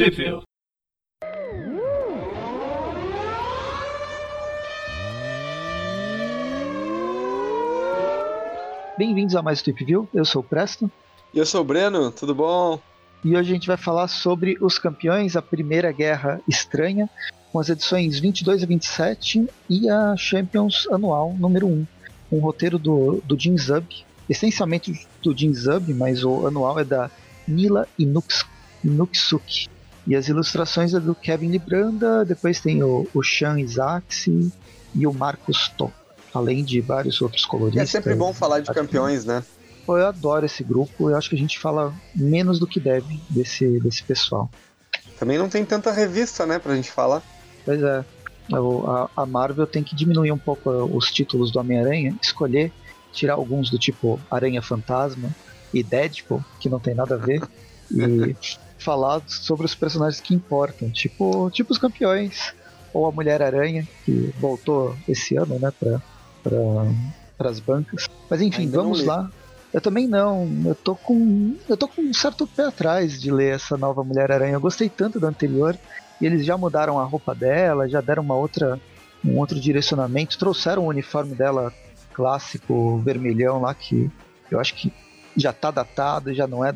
Tripville. Bem-vindos a mais Trip View, eu sou o Presto. E eu sou o Breno, tudo bom? E hoje a gente vai falar sobre os campeões, a Primeira Guerra Estranha, com as edições 22 a 27 e a Champions Anual número 1. Um roteiro do, do Jim Zub, essencialmente do Jim Zub, mas o anual é da Mila Inux, Inuxuki. E as ilustrações é do Kevin Libranda, depois tem o, o Sean Isaacs e o Marcos To, além de vários outros coloristas. É sempre bom falar de campeões, né? Pô, eu adoro esse grupo, eu acho que a gente fala menos do que deve desse, desse pessoal. Também não tem tanta revista, né, pra gente falar. Pois é. A, a Marvel tem que diminuir um pouco os títulos do Homem-Aranha, escolher, tirar alguns do tipo Aranha Fantasma e Deadpool, que não tem nada a ver, e falar sobre os personagens que importam, tipo, tipo os campeões, ou a Mulher-Aranha, que voltou esse ano, né, pra, pra, as bancas. Mas enfim, Ainda vamos lá. Eu também não. Eu tô com. Eu tô com um certo pé atrás de ler essa nova Mulher-Aranha. Eu gostei tanto do anterior e eles já mudaram a roupa dela, já deram uma outra, um outro direcionamento, trouxeram o uniforme dela clássico, vermelhão lá, que eu acho que já tá datado, já não é.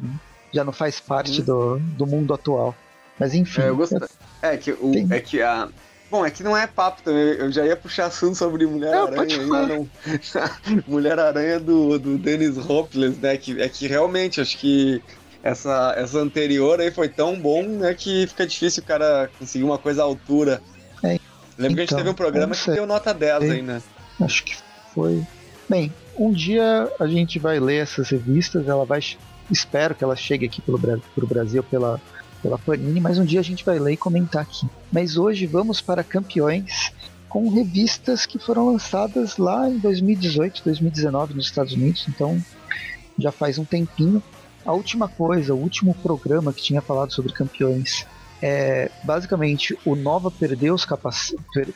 Já não faz parte hum. do, do mundo atual. Mas enfim. É, eu gostei. É que, o, é que a, Bom, é que não é papo também. Eu já ia puxar assunto sobre Mulher-Aranha ainda. Mulher-Aranha do, do Dennis Hopeless, né? Que, é que realmente acho que essa, essa anterior aí foi tão bom, né, que fica difícil o cara conseguir uma coisa à altura. É, Lembra então, que a gente então, teve um programa que deu nota 10 aí, né? Acho que foi. Bem, um dia a gente vai ler essas revistas, ela vai. Espero que ela chegue aqui pelo, pro Brasil pela, pela Panini, mas um dia a gente vai ler e comentar aqui. Mas hoje vamos para campeões com revistas que foram lançadas lá em 2018, 2019 nos Estados Unidos, então já faz um tempinho. A última coisa, o último programa que tinha falado sobre campeões é basicamente o Nova perdeu, os capac...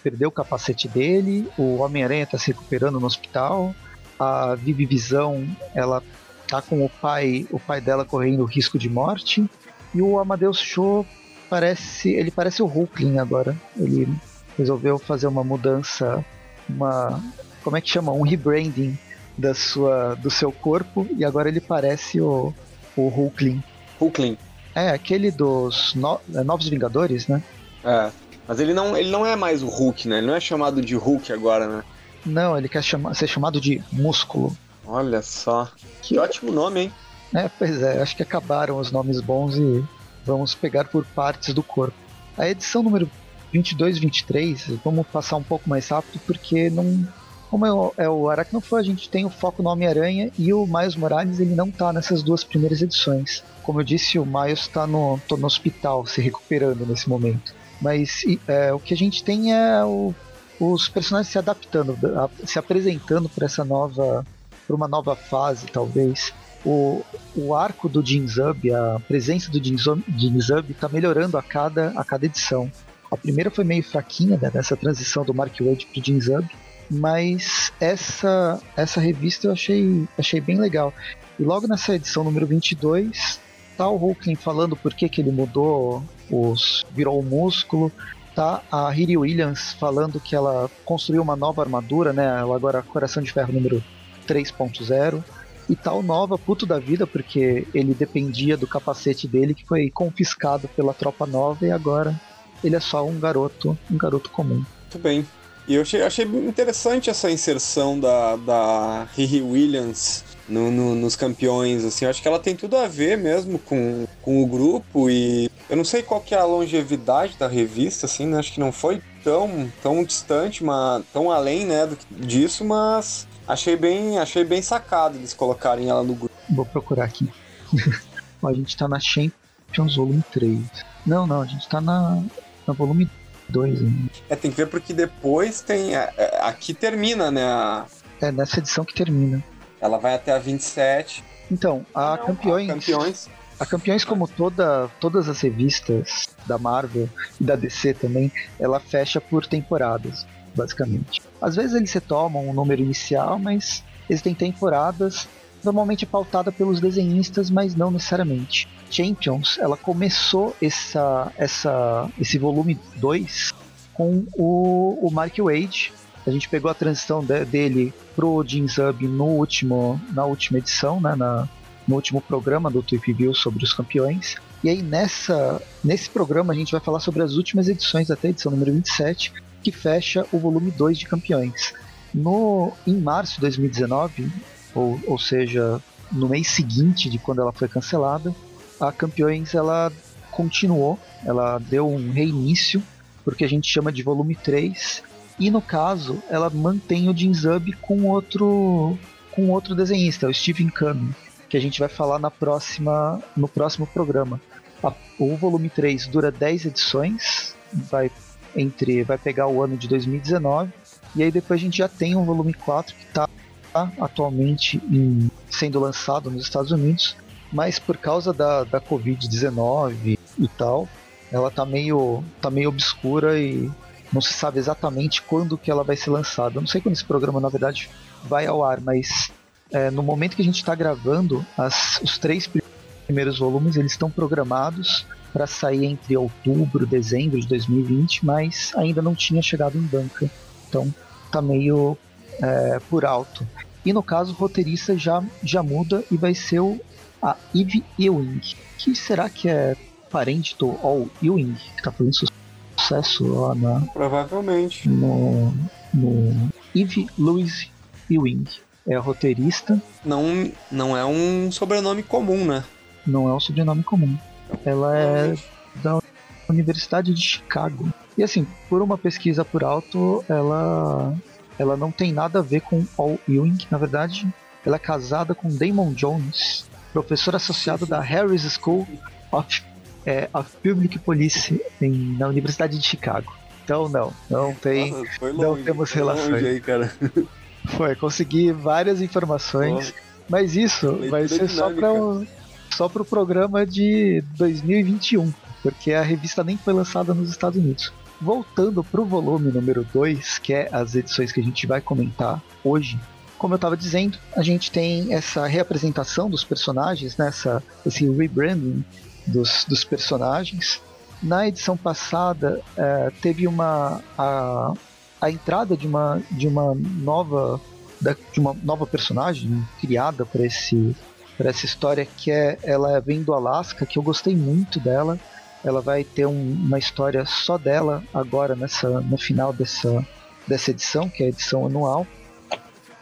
perdeu o capacete dele, o Homem-Aranha está se recuperando no hospital, a Vivi Visão ela tá com o pai, o pai dela correndo risco de morte, e o Amadeus Show parece, ele parece o Hulkling agora. Ele resolveu fazer uma mudança, uma como é que chama, um rebranding da sua, do seu corpo e agora ele parece o o Hulkling. Hulkling. É, aquele dos no, é, Novos Vingadores, né? É. Mas ele não, ele não é mais o Hulk, né? Ele não é chamado de Hulk agora, né? Não, ele quer chama, ser chamado de Músculo. Olha só. Que, ótimo nome, hein? É, pois é, acho que acabaram os nomes bons e vamos pegar por partes do corpo. A edição número 22 e 23, vamos passar um pouco mais rápido porque não como é o, é o Aracnofã, a gente tem o foco no Homem-Aranha e o Miles Morales ele não tá nessas duas primeiras edições. Como eu disse, o Miles está no, no hospital se recuperando nesse momento. Mas é, o que a gente tem é o, os personagens se adaptando, se apresentando para essa nova, para uma nova fase, talvez. O, o arco do Jin Zub, a presença do Jin Zub está melhorando a cada, a cada edição. A primeira foi meio fraquinha né, nessa transição do Mark Wade para o Jin Zub, mas essa essa revista eu achei, achei bem legal. E logo nessa edição número 22, tá o Hulkling falando por que, que ele mudou, os virou o músculo, tá a Riri Williams falando que ela construiu uma nova armadura, né? Ela agora é Coração de Ferro número 3.0. E tal nova puto da vida, porque ele dependia do capacete dele que foi confiscado pela tropa nova e agora ele é só um garoto, um garoto comum. Muito bem. E eu achei, achei interessante essa inserção da, da Riri Williams no, no, nos campeões, assim, eu acho que ela tem tudo a ver mesmo com, com o grupo e eu não sei qual que é a longevidade da revista, assim, né? acho que não foi tão, tão distante, mas, tão além, né, do, disso, mas achei bem, achei bem sacado eles colocarem ela no grupo. Vou procurar aqui. a gente tá na Champions Volume 3. Não, não, a gente tá na, na volume dois ainda. É, tem que ver porque depois tem. É, é, aqui termina, né? A... É, nessa edição que termina. Ela vai até a 27. Então, a Não, Campeões. A Campeões. A Campeões, como toda, todas as revistas da Marvel e da DC também, ela fecha por temporadas, basicamente. Às vezes eles retomam um número inicial, mas eles têm temporadas normalmente pautada pelos desenhistas, mas não necessariamente. Champions, ela começou essa, essa, esse volume 2 com o, o Mark Wade. A gente pegou a transição de, dele pro Jim Zub no último, na última edição, né, na, no último programa do Tweep View sobre os campeões. E aí nessa, nesse programa a gente vai falar sobre as últimas edições até a edição número 27, que fecha o volume 2 de campeões. No, em março de 2019, ou, ou seja, no mês seguinte de quando ela foi cancelada, a Campeões ela continuou, ela deu um reinício, porque a gente chama de volume 3, e no caso ela mantém o Jin Zub com outro com outro desenhista, o Stephen Cumming, que a gente vai falar na próxima no próximo programa. O volume 3 dura 10 edições, vai entre vai pegar o ano de 2019 e aí depois a gente já tem um volume 4 que está atualmente em, sendo lançado nos Estados Unidos, mas por causa da, da Covid-19 e tal, ela tá meio, tá meio obscura e não se sabe exatamente quando que ela vai ser lançada. Eu não sei quando esse programa, na verdade, vai ao ar, mas é, no momento que a gente está gravando, as, os três primeiros volumes eles estão programados para sair entre outubro e dezembro de 2020, mas ainda não tinha chegado em banca. Então tá meio é, por alto. E no caso, o roteirista já, já muda e vai ser o, a Eve Ewing. Que será que é parente do All Ewing, que tá fazendo sucesso lá na. Provavelmente. No. no Eve Louise Ewing. É a roteirista. Não, não é um sobrenome comum, né? Não é um sobrenome comum. Ela é da Universidade de Chicago. E assim, por uma pesquisa por alto, ela ela não tem nada a ver com All Ewing. Na verdade, ela é casada com Damon Jones, professor associado da Harris School of, é, of Public Police em, na Universidade de Chicago. Então não, não tem, Nossa, longe, não temos relações. Aí, cara. Foi, consegui várias informações, mas isso vai ser só para um, só para o programa de 2021, porque a revista nem foi lançada nos Estados Unidos. Voltando para o volume número 2, que é as edições que a gente vai comentar hoje, como eu estava dizendo, a gente tem essa reapresentação dos personagens, né, esse rebranding dos, dos personagens. Na edição passada é, teve uma a, a entrada de uma de uma nova de uma nova personagem criada para esse para essa história que é ela vem do Alasca que eu gostei muito dela ela vai ter um, uma história só dela agora nessa no final dessa dessa edição, que é a edição anual.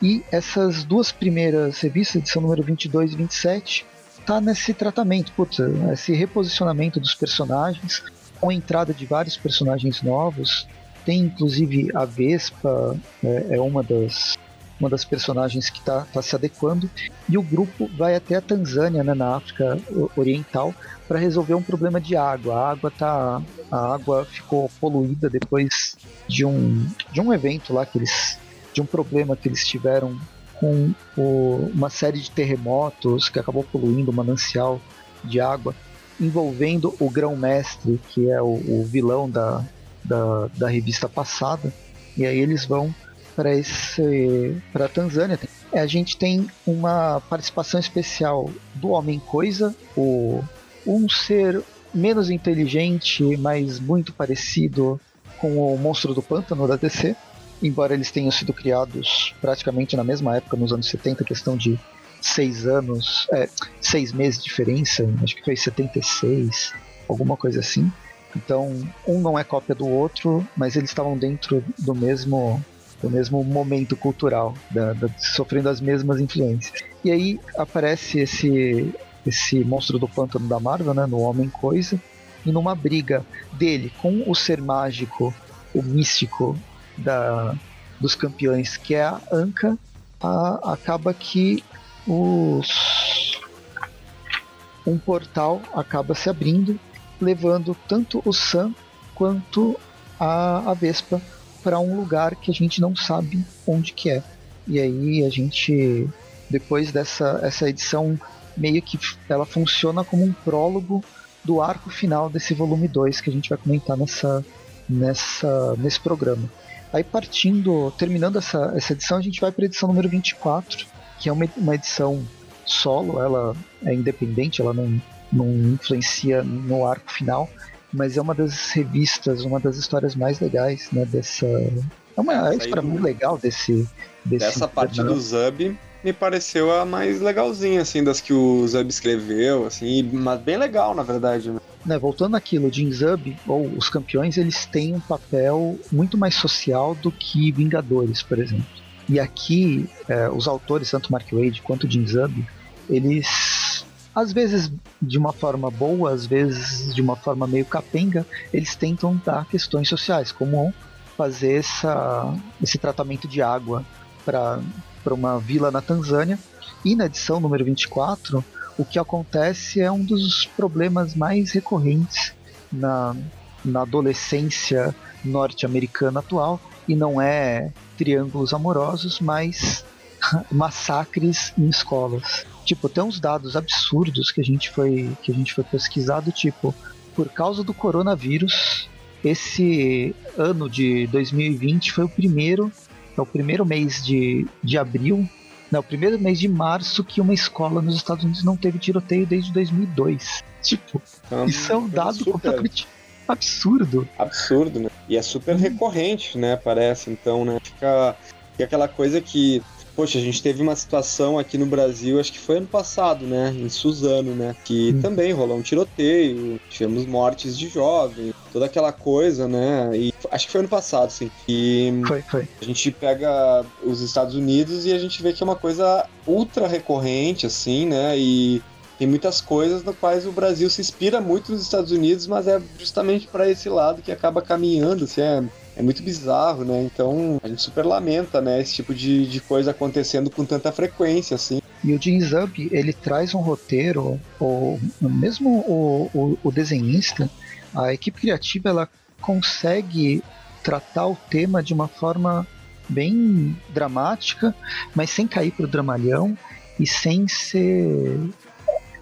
E essas duas primeiras revistas, edição número 22 e 27, tá nesse tratamento, putz, esse reposicionamento dos personagens, com a entrada de vários personagens novos. Tem inclusive a Vespa, é, é uma das uma das personagens que está tá se adequando, e o grupo vai até a Tanzânia, né, na África Oriental, para resolver um problema de água. A água tá, a água ficou poluída depois de um de um evento lá que eles de um problema que eles tiveram com o, uma série de terremotos que acabou poluindo o manancial de água, envolvendo o grão-mestre, que é o, o vilão da, da, da, revista passada. E aí eles vão para esse para Tanzânia. A gente tem uma participação especial do Homem Coisa, o um ser menos inteligente, mas muito parecido com o Monstro do Pântano da DC, embora eles tenham sido criados praticamente na mesma época, nos anos 70, questão de seis anos, é, seis meses de diferença, acho que foi 76, alguma coisa assim. Então, um não é cópia do outro, mas eles estavam dentro do mesmo do mesmo momento cultural, da, da, sofrendo as mesmas influências. E aí aparece esse esse monstro do pântano da Marvel, né, no Homem Coisa, e numa briga dele com o ser mágico, o místico da, dos campeões, que é a Anka, a, acaba que os, um portal acaba se abrindo, levando tanto o Sam quanto a, a Vespa para um lugar que a gente não sabe onde que é. E aí a gente, depois dessa essa edição meio que ela funciona como um prólogo do arco final desse volume 2 que a gente vai comentar nessa, nessa, nesse programa. Aí partindo, terminando essa, essa edição, a gente vai para a edição número 24, que é uma, uma edição solo, ela é independente, ela não, não influencia no arco final, mas é uma das revistas, uma das histórias mais legais, né, dessa... É uma é, história muito legal desse... desse dessa parte do Zub me pareceu a mais legalzinha, assim, das que o Zub escreveu, assim, mas bem legal, na verdade. Né? Né, voltando àquilo, Jin Zub, ou os campeões, eles têm um papel muito mais social do que Vingadores, por exemplo. E aqui, é, os autores, tanto Mark Wade quanto Jin Zub, eles, às vezes de uma forma boa, às vezes de uma forma meio capenga, eles tentam dar questões sociais, como fazer essa, esse tratamento de água para uma vila na Tanzânia. E na edição número 24, o que acontece é um dos problemas mais recorrentes na, na adolescência norte-americana atual, e não é triângulos amorosos, mas massacres em escolas. Tipo, tem uns dados absurdos que a gente foi que a gente foi pesquisado, tipo, por causa do coronavírus, esse ano de 2020 foi o primeiro, é o primeiro mês de, de abril, não, o primeiro mês de março que uma escola nos Estados Unidos não teve tiroteio desde 2002. Tipo, então, isso é um dado super... completamente absurdo. Absurdo, né? E é super recorrente, né? Parece, então, né? Fica, fica aquela coisa que Poxa, a gente teve uma situação aqui no Brasil, acho que foi ano passado, né? Em Suzano, né? Que hum. também rolou um tiroteio, tivemos mortes de jovens, toda aquela coisa, né? E acho que foi ano passado, sim. E foi, foi. A gente pega os Estados Unidos e a gente vê que é uma coisa ultra recorrente, assim, né? E tem muitas coisas no quais o Brasil se inspira muito nos Estados Unidos, mas é justamente para esse lado que acaba caminhando, assim, é é muito bizarro, né? Então a gente super lamenta, né? Esse tipo de, de coisa acontecendo com tanta frequência, assim. E o Jim Zub, ele traz um roteiro, ou mesmo o, o, o desenhista, a equipe criativa, ela consegue tratar o tema de uma forma bem dramática, mas sem cair pro dramalhão e sem ser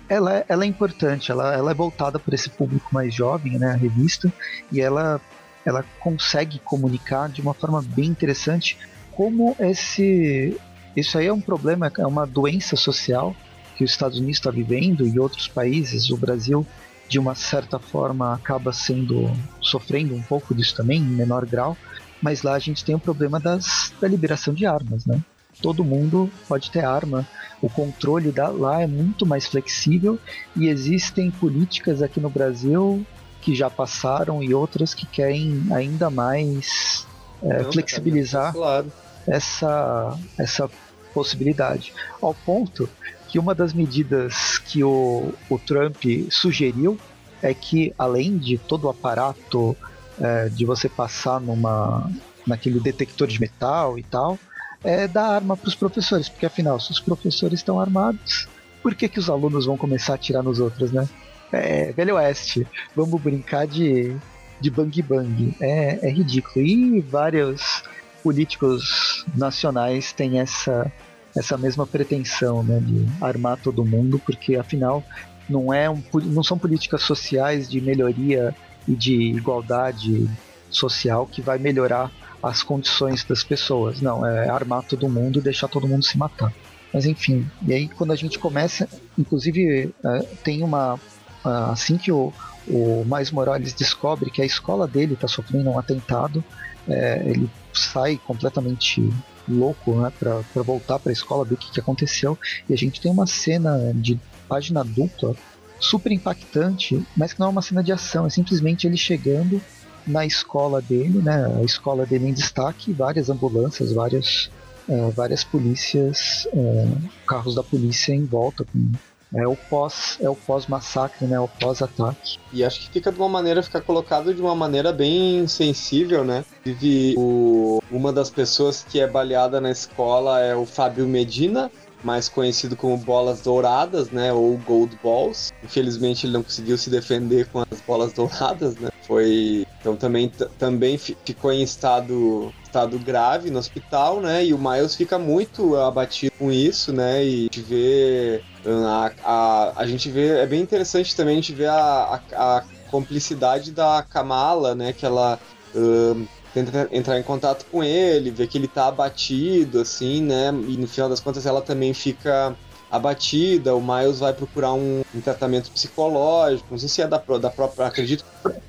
ela é, ela é importante, ela, ela é voltada para esse público mais jovem, né, a revista, e ela ela consegue comunicar de uma forma bem interessante como esse isso aí é um problema, é uma doença social que os Estados Unidos está vivendo e outros países, o Brasil de uma certa forma acaba sendo sofrendo um pouco disso também, em menor grau, mas lá a gente tem o problema das, da liberação de armas, né? Todo mundo pode ter arma, o controle da, lá é muito mais flexível e existem políticas aqui no Brasil que já passaram e outras que querem ainda mais é, Não, flexibilizar claro. essa, essa possibilidade. Ao ponto que uma das medidas que o, o Trump sugeriu é que, além de todo o aparato é, de você passar numa, naquele detector de metal e tal, é dar arma para os professores, porque afinal, se os professores estão armados, por que, que os alunos vão começar a atirar nos outros, né? É, Velho Oeste. Vamos brincar de, de bang bang. É, é ridículo. E vários políticos nacionais têm essa, essa mesma pretensão né, de armar todo mundo, porque afinal não, é um, não são políticas sociais de melhoria e de igualdade social que vai melhorar as condições das pessoas. Não, é armar todo mundo e deixar todo mundo se matar. Mas enfim, e aí quando a gente começa, inclusive é, tem uma assim que o, o Mais Morales descobre que a escola dele está sofrendo um atentado, é, ele sai completamente louco né, para voltar para a escola, ver o que, que aconteceu. E a gente tem uma cena de página dupla super impactante, mas que não é uma cena de ação, é simplesmente ele chegando na escola dele, né, a escola dele em destaque, várias ambulâncias, várias, é, várias polícias, é, carros da polícia em volta com é o pós, é o pós-massacre, né? O pós-ataque. E acho que fica de uma maneira, fica colocado de uma maneira bem sensível, né? Vive o, uma das pessoas que é baleada na escola é o Fábio Medina, mais conhecido como Bolas Douradas, né? Ou Gold Balls. Infelizmente ele não conseguiu se defender com as bolas douradas, né? Foi. Então também, também ficou em estado, estado grave no hospital, né? E o Miles fica muito abatido com isso, né? E te vê. A, a, a gente vê. É bem interessante também a gente ver a, a, a complicidade da Kamala, né? Que ela. Um, tenta entrar em contato com ele, ver que ele tá abatido, assim, né? E no final das contas ela também fica abatida, o Miles vai procurar um, um, tratamento psicológico, não sei se é da, da própria, acredito.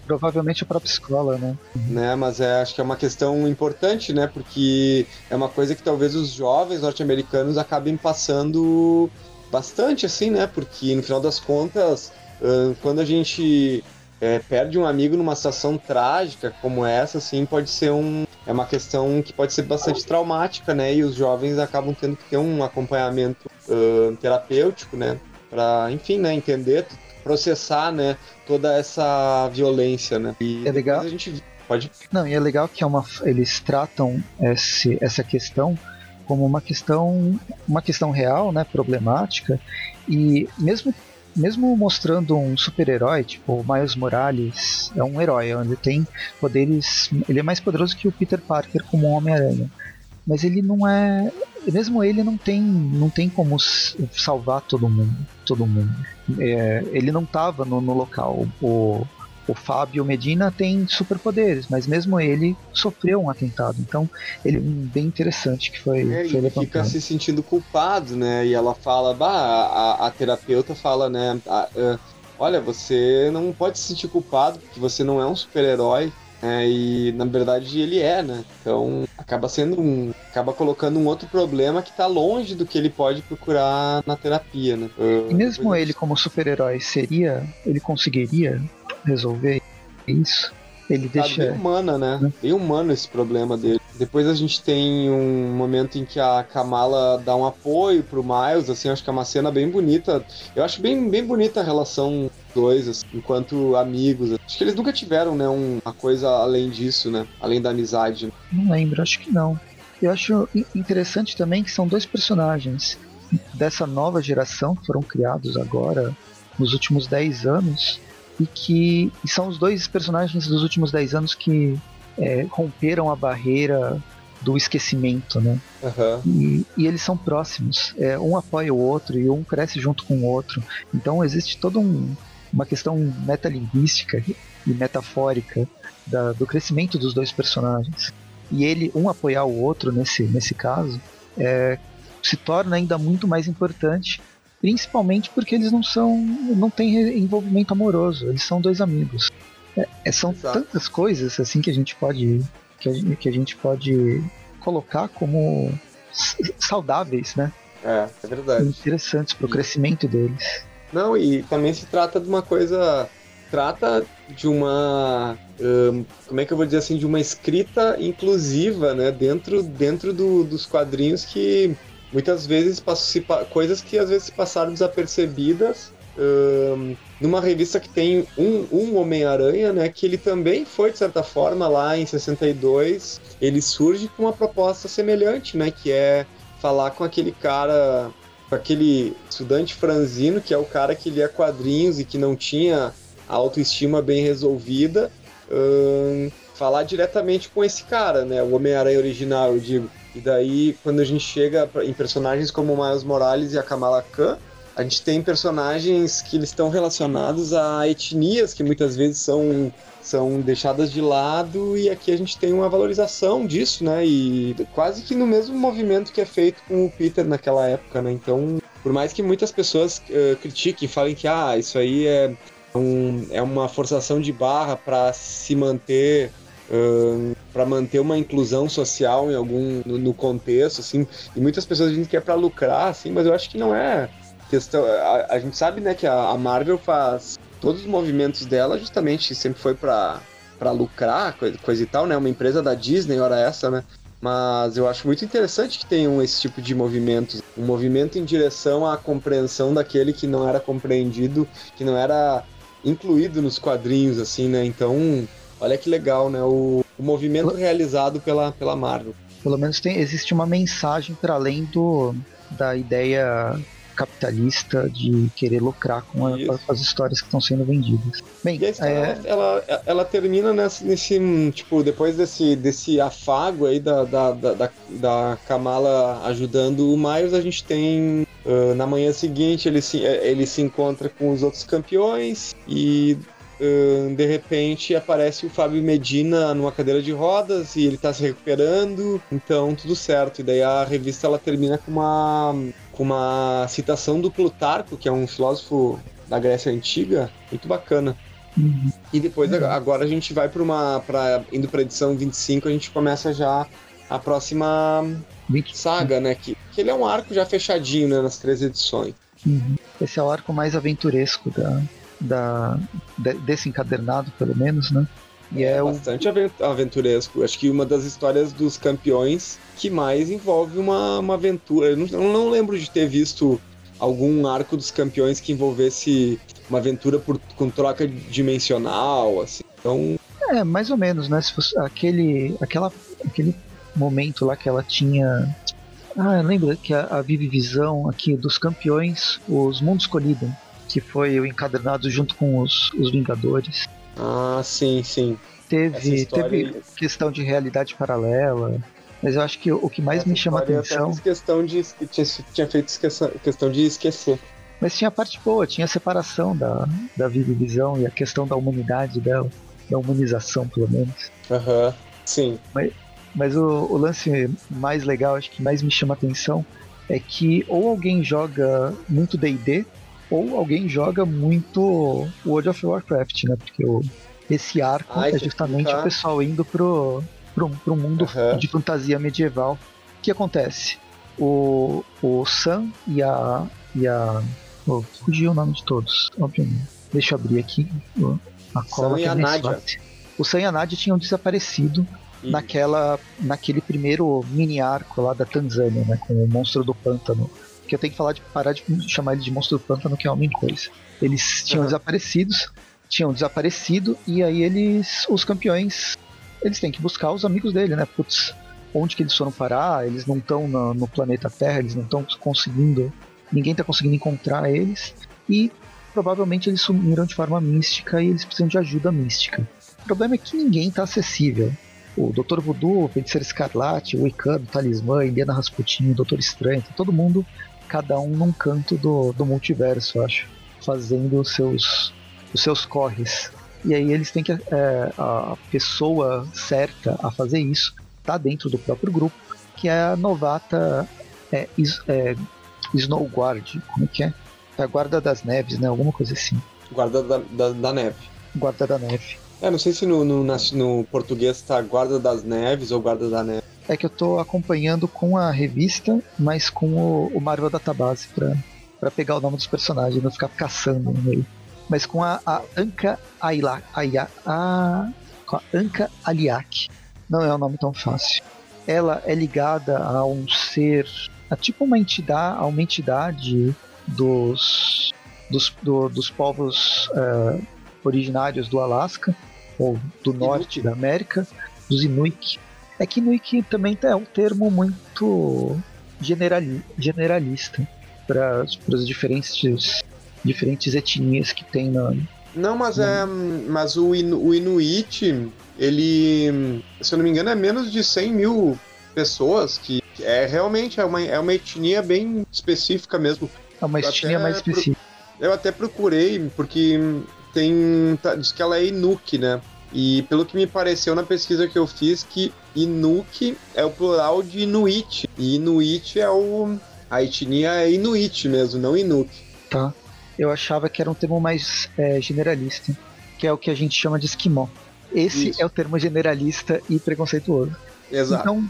Provavelmente a própria escola, né? né? Mas é, acho que é uma questão importante, né? Porque é uma coisa que talvez os jovens norte-americanos acabem passando bastante, assim, né? Porque no final das contas, quando a gente é, perde um amigo numa situação trágica como essa, assim, pode ser um. É uma questão que pode ser bastante traumática, né? E os jovens acabam tendo que ter um acompanhamento uh, terapêutico, né? Para, enfim, né? Entender, processar, né? Toda essa violência, né? E é legal. A gente pode. Não, e é legal que é uma, eles tratam esse, essa questão como uma questão, uma questão real, né? Problemática. E mesmo mesmo mostrando um super-herói, tipo o Miles Morales, é um herói, ele tem poderes. Ele é mais poderoso que o Peter Parker como Homem-Aranha. Mas ele não é. Mesmo ele não tem, não tem como salvar todo mundo. Todo mundo. É, ele não estava no, no local. O, o Fábio Medina tem superpoderes, mas mesmo ele sofreu um atentado. Então, ele é bem interessante que foi, é, foi ele fica se sentindo culpado, né? E ela fala, bah, a, a terapeuta fala, né? A, a, olha, você não pode se sentir culpado porque você não é um super-herói. É, e na verdade ele é, né? Então acaba sendo um. acaba colocando um outro problema que tá longe do que ele pode procurar na terapia, né? E mesmo ele, como super-herói, seria. ele conseguiria resolver isso. Ele tá deixa. Bem humana, né? Bem humano esse problema dele. Depois a gente tem um momento em que a Kamala dá um apoio pro Miles, assim, acho que é uma cena bem bonita. Eu acho bem, bem bonita a relação dois, assim, enquanto amigos. Acho que eles nunca tiveram, né, uma coisa além disso, né? Além da amizade. Não lembro, acho que não. Eu acho interessante também que são dois personagens dessa nova geração que foram criados agora, nos últimos 10 anos, e que e são os dois personagens dos últimos 10 anos que é, romperam a barreira do esquecimento, né? Uhum. E, e, eles são próximos. É, um apoia o outro e um cresce junto com o outro. Então existe toda um, uma questão metalinguística e metafórica da, do crescimento dos dois personagens. E ele, um apoiar o outro nesse, nesse caso, é, se torna ainda muito mais importante principalmente porque eles não são não têm envolvimento amoroso eles são dois amigos. É, é, são Exato. tantas coisas assim que a gente pode que a, que a gente pode colocar como saudáveis né? É é verdade. Interessantes para o crescimento deles. Não e também se trata de uma coisa trata de uma um, como é que eu vou dizer assim de uma escrita inclusiva né dentro dentro do, dos quadrinhos que muitas vezes coisas que às vezes passaram desapercebidas um, numa revista que tem um, um Homem-Aranha, né, que ele também foi, de certa forma, lá em 62, ele surge com uma proposta semelhante, né, que é falar com aquele cara, com aquele estudante franzino, que é o cara que lia quadrinhos e que não tinha a autoestima bem resolvida, um, falar diretamente com esse cara, né, o Homem-Aranha original, eu digo. E daí, quando a gente chega em personagens como o Miles Morales e a Kamala Khan, a gente tem personagens que eles estão relacionados a etnias que muitas vezes são, são deixadas de lado e aqui a gente tem uma valorização disso, né? E quase que no mesmo movimento que é feito com o Peter naquela época, né? Então, por mais que muitas pessoas uh, critiquem, falem que ah, isso aí é, um, é uma forçação de barra para se manter para manter uma inclusão social em algum no, no, contexto assim. E muitas pessoas dizem que é para lucrar assim mas eu acho que não é questão a, a gente sabe né que a, a, Marvel faz todos os movimentos dela justamente sempre foi para para lucrar coisa, coisa e tal né? Uma empresa da Disney hora essa né? Mas eu acho muito interessante que tenham esse tipo de movimentos. Um movimento em direção à compreensão daquele que não era compreendido que não era incluído nos quadrinhos assim né? Então Olha que legal, né? O, o movimento realizado pela, pela Marvel. Pelo menos tem, existe uma mensagem para além do, da ideia capitalista de querer lucrar com, a, com as histórias que estão sendo vendidas. Bem, e a história, é... ela, ela, ela, termina nesse, nesse, tipo, depois desse, desse afago aí da, da, da, da Kamala ajudando o Miles, a gente tem uh, na manhã seguinte ele se, ele se encontra com os outros campeões e uh, de repente aparece o Fábio Medina numa cadeira de rodas e ele tá se recuperando, então tudo certo. E daí a revista ela termina com uma, com uma citação do Plutarco, que é um filósofo da Grécia Antiga, muito bacana. Uhum. E depois uhum. agora a gente vai para uma para indo para edição 25, a gente começa já a próxima 20. saga, né, que, que ele é um arco já fechadinho, né, nas três edições. Uhum. Esse é o arco mais aventuresco da, da, desse encadernado, pelo menos, né? E é, é bastante o... aventuresco. Acho que uma das histórias dos campeões que mais envolve uma, uma aventura. Eu não, eu não lembro de ter visto algum arco dos campeões que envolvesse uma aventura por, com troca dimensional, assim. Então. É, mais ou menos, né? Se fosse aquele, aquela, aquele momento lá que ela tinha. Ah, lembra que a, a Vive Visão aqui dos campeões, os Mundos Colidem, que foi o encadernado junto com os, os Vingadores. Ah, sim, sim. Teve, teve questão de realidade paralela. Mas eu acho que o que mais Essa me chama atenção. Até questão de, tinha, tinha feito questão de esquecer. Mas tinha a parte boa, tinha a separação da, da vida e visão e a questão da humanidade dela, da humanização, pelo menos. Aham, uhum, sim. Mas, mas o, o, lance mais legal, acho que mais me chama atenção, é que ou alguém joga muito DD, ou alguém joga muito World of Warcraft, né? Porque o, esse arco Ai, é justamente o pessoal indo pro, pro, pro mundo uhum. de fantasia medieval. O que acontece? O, o Sam e a. E a oh, fugiu o nome de todos, obviamente. Deixa eu abrir aqui a cola. Sam e a Nadia. O Sam e a Nadia tinham desaparecido naquela, naquele primeiro mini arco lá da Tanzânia, né? Com o monstro do pântano. Que eu tenho que falar de parar de chamar ele de monstro do pântano, que é uma coisa. Eles tinham uhum. desaparecidos, tinham desaparecido, e aí eles, os campeões, eles têm que buscar os amigos dele, né? Putz, onde que eles foram parar? Eles não estão no, no planeta Terra, eles não estão conseguindo. Ninguém está conseguindo encontrar eles. E provavelmente eles sumiram de forma mística e eles precisam de ajuda mística. O problema é que ninguém está acessível o Dr. Voodoo, o Feiticeiro Escarlate, o Wiccan, o Talismã, Indiana Rasputin, o Doutor Estranho, tá todo mundo, cada um num canto do, do multiverso, acho, fazendo os seus, os seus corres. E aí eles têm que. É, a pessoa certa a fazer isso tá dentro do próprio grupo, que é a novata é, is, é, Snowguard, como é que é? É a Guarda das Neves, né? Alguma coisa assim. Guarda da, da, da Neve. Guarda da Neve. É, não sei se no, no, no português tá Guarda das Neves ou Guarda da Neve. É que eu tô acompanhando com a revista, mas com o, o Marvel Database pra, pra pegar o nome dos personagens, não ficar caçando no meio. Mas com a, a Anka Aya, a, com a Anka Aliak. Não é um nome tão fácil. Ela é ligada a um ser, a tipo uma entidade, a uma entidade dos, dos, do, dos povos uh, originários do Alasca, ou do norte da América, dos Inuit. É que Inuit também é um termo muito generali generalista para as diferentes, diferentes etnias que tem na. Não, mas, é, mas o, Inu, o Inuit, ele, se eu não me engano, é menos de 100 mil pessoas, que é realmente é uma, é uma etnia bem específica mesmo. É uma etnia mais específica. Eu até procurei, porque tem. Tá, diz que ela é Inuk, né? E pelo que me pareceu na pesquisa que eu fiz, que Inuk é o plural de Inuit. E Inuit é o. A etnia é Inuit mesmo, não Inuk. Tá. Eu achava que era um termo mais é, generalista, que é o que a gente chama de esquimó. Esse Isso. é o termo generalista e preconceituoso. Exato. Então,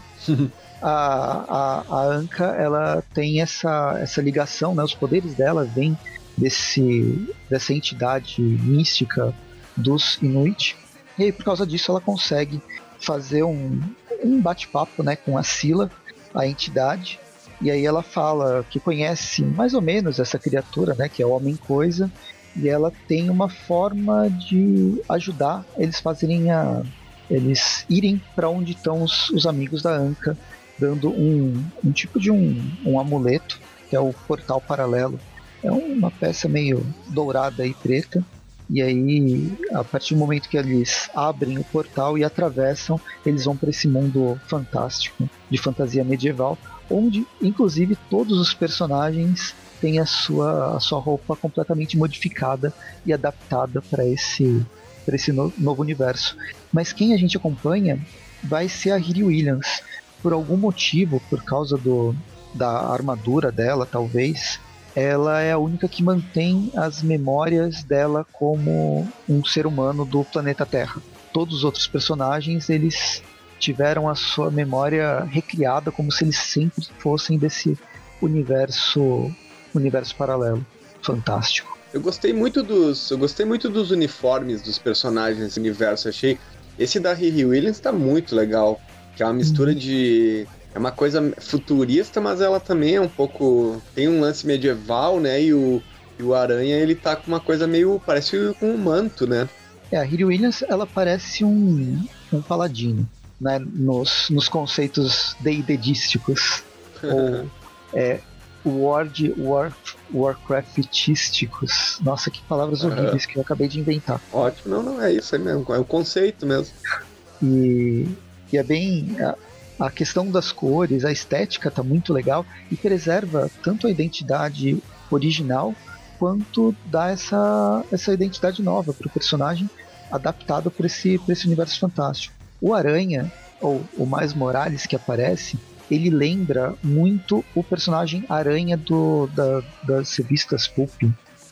a, a, a Anka, ela tem essa, essa ligação, né? Os poderes dela vêm desse, dessa entidade mística dos Inuit. E aí, por causa disso, ela consegue fazer um, um bate-papo né, com a Sila, a entidade. E aí ela fala que conhece mais ou menos essa criatura, né, que é o Homem-Coisa, e ela tem uma forma de ajudar eles fazerem a eles irem para onde estão os, os, amigos da Anka, dando um, um tipo de um, um amuleto, que é o portal paralelo, é uma peça meio dourada e preta. E aí, a partir do momento que eles abrem o portal e atravessam, eles vão para esse mundo fantástico de fantasia medieval, onde inclusive todos os personagens tem a sua, a sua roupa completamente modificada e adaptada para esse, esse no, novo universo. Mas quem a gente acompanha vai ser a Riri Williams. Por algum motivo, por causa do, da armadura dela, talvez, ela é a única que mantém as memórias dela como um ser humano do planeta Terra. Todos os outros personagens, eles tiveram a sua memória recriada como se eles sempre fossem desse universo universo paralelo. Fantástico. Eu gostei muito dos, eu gostei muito dos uniformes dos personagens nesse universo. Achei esse da Riri Williams tá muito legal, que é uma mistura uhum. de é uma coisa futurista, mas ela também é um pouco tem um lance medieval, né? E o, e o Aranha ele tá com uma coisa meio parece com um manto, né? É, a Riri Williams ela parece um um paladino, né? Nos, nos conceitos deidedísticos ou é, Word, War, Warcraftísticos. Nossa, que palavras uhum. horríveis que eu acabei de inventar. Ótimo, não, não é isso aí mesmo, é o conceito mesmo. E, e é bem. A, questão das cores, a estética tá muito legal e preserva tanto a identidade original quanto dá essa, essa identidade nova para o personagem adaptado para esse, esse universo fantástico. O Aranha, ou o Mais Morales que aparece, ele lembra muito o personagem Aranha do, da, das revistas Pulp,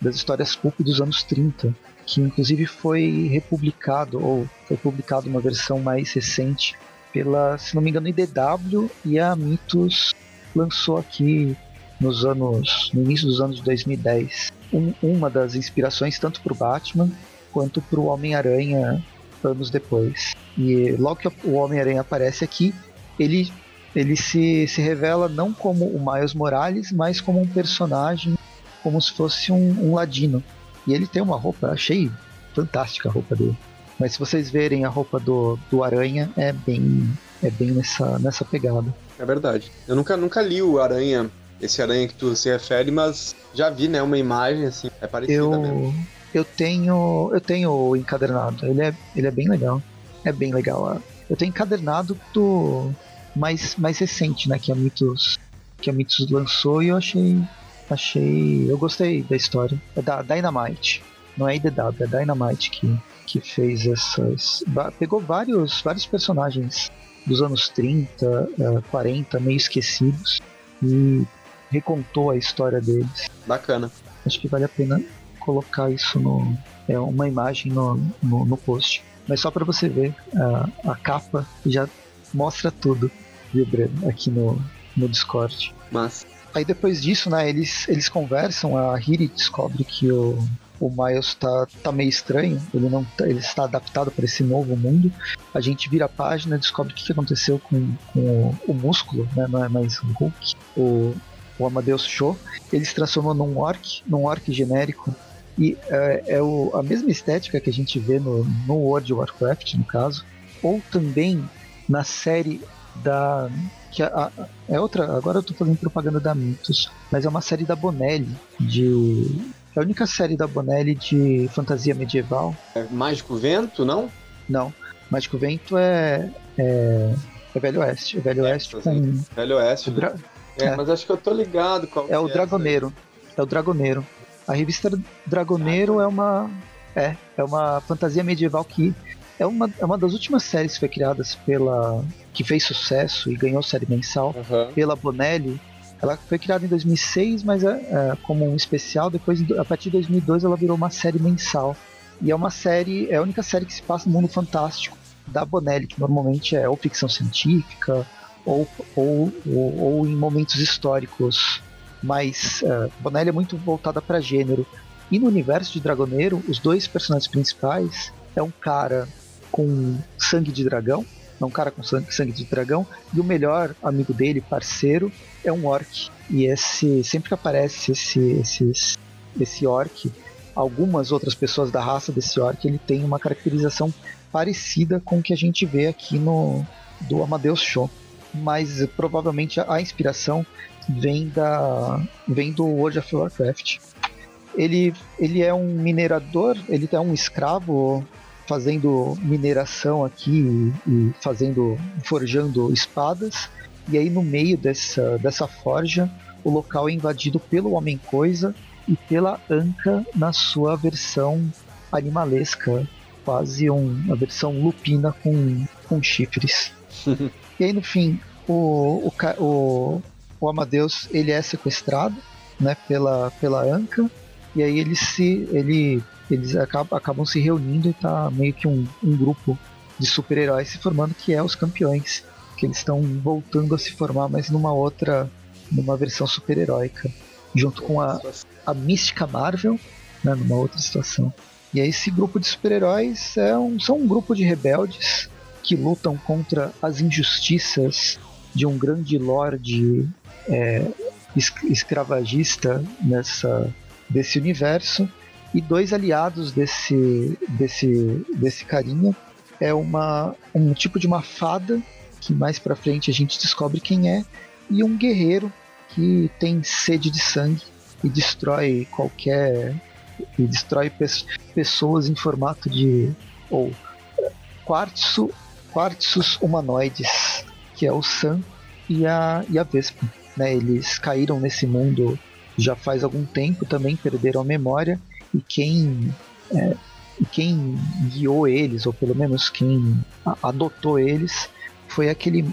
das histórias Pulp dos anos 30, que inclusive foi republicado, ou foi publicado uma versão mais recente pela, se não me engano, IDW e a Mitos lançou aqui nos anos, no início dos anos 2010, um, uma das inspirações tanto para o Batman quanto para o Homem-Aranha anos depois. E logo que o Homem-Aranha aparece aqui, ele ele se, se revela não como o Miles Morales, mas como um personagem, como se fosse um, um ladino. E ele tem uma roupa, achei fantástica a roupa dele. Mas se vocês verem a roupa do, do Aranha, é bem, é bem nessa, nessa pegada. É verdade. Eu nunca, nunca li o Aranha, esse Aranha que tu se refere, mas já vi, né, uma imagem assim, é parecida eu, mesmo. Eu tenho, eu tenho o encadernado, ele é, ele é bem legal. É bem legal. Eu tenho encadernado do mais, mais recente, né? Que a Mitos, que a Mitos lançou e eu achei. Achei. Eu gostei da história. É da Dynamite. Não é IDW, é Dynamite que, que fez essas. Pegou vários, vários personagens dos anos 30, 40, meio esquecidos, e recontou a história deles. Bacana. Acho que vale a pena colocar isso no. É uma imagem no, no, no post. Mas só para você ver, a, a capa já mostra tudo viu, Breno? Aqui no, no Discord. Mas. Aí depois disso, né, eles, eles conversam, a Hiri descobre que o, o Miles tá, tá meio estranho, ele não tá, ele está adaptado para esse novo mundo. A gente vira a página, descobre o que, que aconteceu com, com o, o, músculo, né, não é mais o Hulk, o, o Amadeus Show. Ele se transformou num orc, num orc genérico. E é, é o, a mesma estética que a gente vê no, no World of Warcraft, no caso, ou também na série da que a, a, é outra, agora eu tô fazendo propaganda da Mitos, mas é uma série da Bonelli de é a única série da Bonelli de fantasia medieval. É Mágico Vento, não? Não. Mágico Vento é é, é Velho Oeste, é Velho é, Oeste com Velho Oeste. Dra... Né? É, é, mas acho que eu tô ligado qual É o é Dragoneiro. É o Dragoneiro. A revista Dragoneiro ah, é uma é, é uma fantasia medieval que é uma, é uma das últimas séries que foi criadas pela. que fez sucesso e ganhou série mensal uhum. pela Bonelli. Ela foi criada em 2006, mas é, é, como um especial. Depois, a partir de 2002, ela virou uma série mensal. E é uma série, é a única série que se passa no mundo fantástico da Bonelli, que normalmente é ou ficção científica ou, ou, ou, ou em momentos históricos. Mas uh, Bonelli é muito voltada para gênero. E no universo de Dragoneiro, os dois personagens principais é um cara com sangue de dragão, é um cara com sangue, sangue de dragão, e o melhor amigo dele, parceiro, é um orc. E esse sempre que aparece esse, esse, esse orc, algumas outras pessoas da raça desse orc, ele tem uma caracterização parecida com o que a gente vê aqui no do Amadeus Show. Mas provavelmente a, a inspiração vem da vem do World of Warcraft. Ele, ele é um minerador, ele é um escravo fazendo mineração aqui e fazendo forjando espadas. E aí no meio dessa, dessa forja, o local é invadido pelo Homem-Coisa e pela Anka na sua versão animalesca, quase um, uma versão lupina com, com chifres. e aí no fim, o, o, o, o Amadeus ele é sequestrado né, pela, pela Anka, e aí ele se, ele, eles acabam, acabam se reunindo e tá meio que um, um grupo de super-heróis se formando que é os campeões, que eles estão voltando a se formar, mas numa outra, numa versão super-heróica, junto com a, a Mística Marvel, né, numa outra situação. E aí esse grupo de super-heróis é um, são um grupo de rebeldes que lutam contra as injustiças de um grande lorde é, escravagista nessa desse universo e dois aliados desse desse desse carinha é uma um tipo de uma fada que mais para frente a gente descobre quem é e um guerreiro que tem sede de sangue e destrói qualquer e destrói pe pessoas em formato de ou quartzo quartzos humanoides que é o Sam e a e a Vespa né? Eles caíram nesse mundo já faz algum tempo também perderam a memória e quem é, quem guiou eles ou pelo menos quem adotou eles foi aquele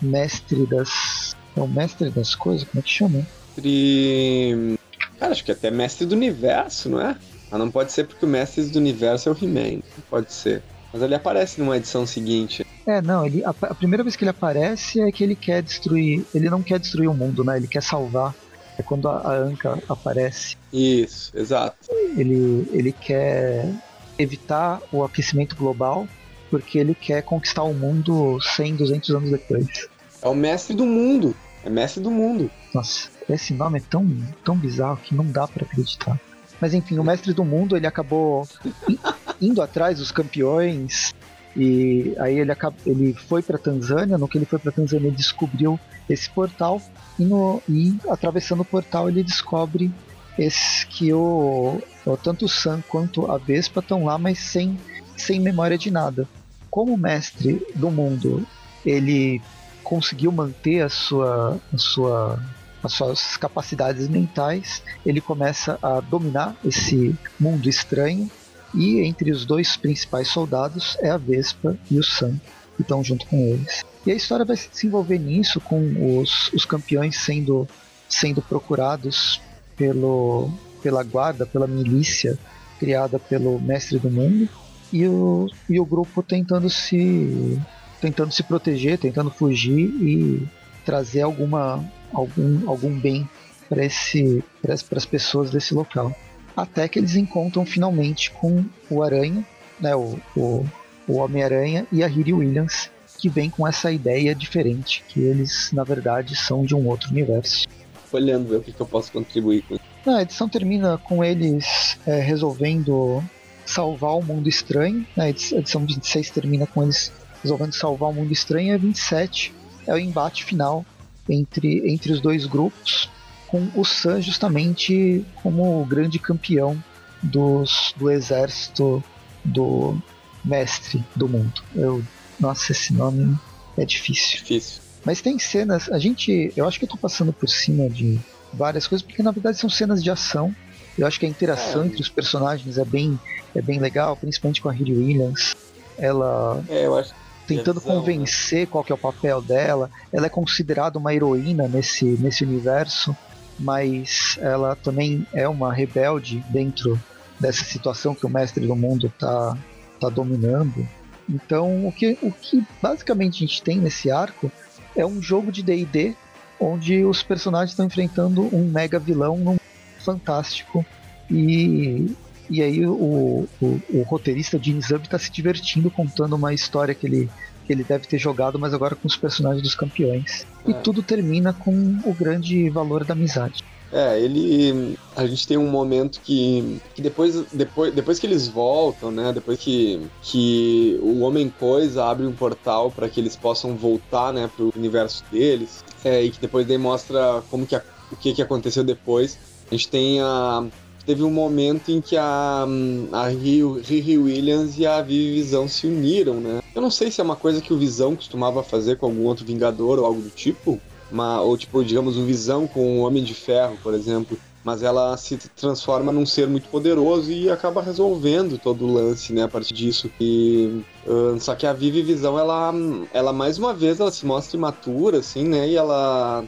mestre das é o mestre das coisas como é que chama mestre cara acho que até mestre do universo não é mas não pode ser porque o mestre do universo é o He-Man pode ser mas ele aparece numa edição seguinte é, não, ele, a, a, primeira vez que ele aparece é que ele quer destruir. Ele não quer destruir o mundo, né? Ele quer salvar é quando a, a Anka aparece. Isso, exato. Ele, ele quer evitar o aquecimento global porque ele quer conquistar o mundo 100, 200 anos depois. É o mestre do mundo. É mestre do mundo. Nossa, esse nome é tão, tão bizarro que não dá para acreditar. Mas enfim, o mestre do mundo ele acabou indo atrás dos campeões e aí ele, ele foi para Tanzânia. No que ele foi para Tanzânia, ele descobriu esse portal e, no, e atravessando o portal ele descobre esse, que o, o, tanto o Sam quanto a Vespa estão lá, mas sem, sem memória de nada. Como mestre do mundo, ele conseguiu manter a sua, a sua, as suas capacidades mentais, ele começa a dominar esse mundo estranho. E entre os dois principais soldados é a Vespa e o Sam, que estão junto com eles. E a história vai se desenvolver nisso, com os, os campeões sendo, sendo procurados pelo, pela guarda, pela milícia criada pelo mestre do mundo, e o, e o grupo tentando se tentando se proteger, tentando fugir e trazer alguma algum, algum bem para esse para as pessoas desse local. Até que eles encontram finalmente com o Aranha, né, o, o, o Homem-Aranha e a Riri Williams, que vem com essa ideia diferente, que eles, na verdade, são de um outro universo. Olhando ver o que, que eu posso contribuir com isso. A edição termina com eles é, resolvendo salvar o mundo estranho. A edição 26 termina com eles resolvendo salvar o mundo estranho. E a 27 é o embate final entre, entre os dois grupos, com o Sam justamente como o grande campeão dos, do exército do mestre do mundo. Eu nossa, esse nome é difícil. Difícil. Mas tem cenas, a gente. Eu acho que eu tô passando por cima de várias coisas, porque na verdade são cenas de ação. Eu acho que a interação é. entre os personagens é bem, é bem legal, principalmente com a Hilly Williams. Ela. É, tentando visão, convencer né? qual que é o papel dela. Ela é considerada uma heroína nesse, nesse universo, mas ela também é uma rebelde dentro dessa situação que o mestre do mundo tá, tá dominando. Então, o que, o que basicamente a gente tem nesse arco é um jogo de DD onde os personagens estão enfrentando um mega vilão num fantástico e, e aí o, o, o roteirista Jim Zub está se divertindo contando uma história que ele, que ele deve ter jogado, mas agora com os personagens dos campeões. E tudo termina com o grande valor da amizade. É, ele. A gente tem um momento que, que depois, depois, depois que eles voltam, né? Depois que, que o Homem Coisa abre um portal para que eles possam voltar, né, pro universo deles. É, e que depois daí mostra como que a, o que, que aconteceu depois. A gente tem a. Teve um momento em que a, a Riri Williams e a Vivi Visão se uniram, né? Eu não sei se é uma coisa que o Visão costumava fazer com algum outro Vingador ou algo do tipo, uma, ou tipo, digamos, o Visão com o Homem de Ferro, por exemplo. Mas ela se transforma num ser muito poderoso e acaba resolvendo todo o lance, né, a partir disso. E, uh, só que a Vivi Visão, ela, ela mais uma vez, ela se mostra imatura, assim, né, e ela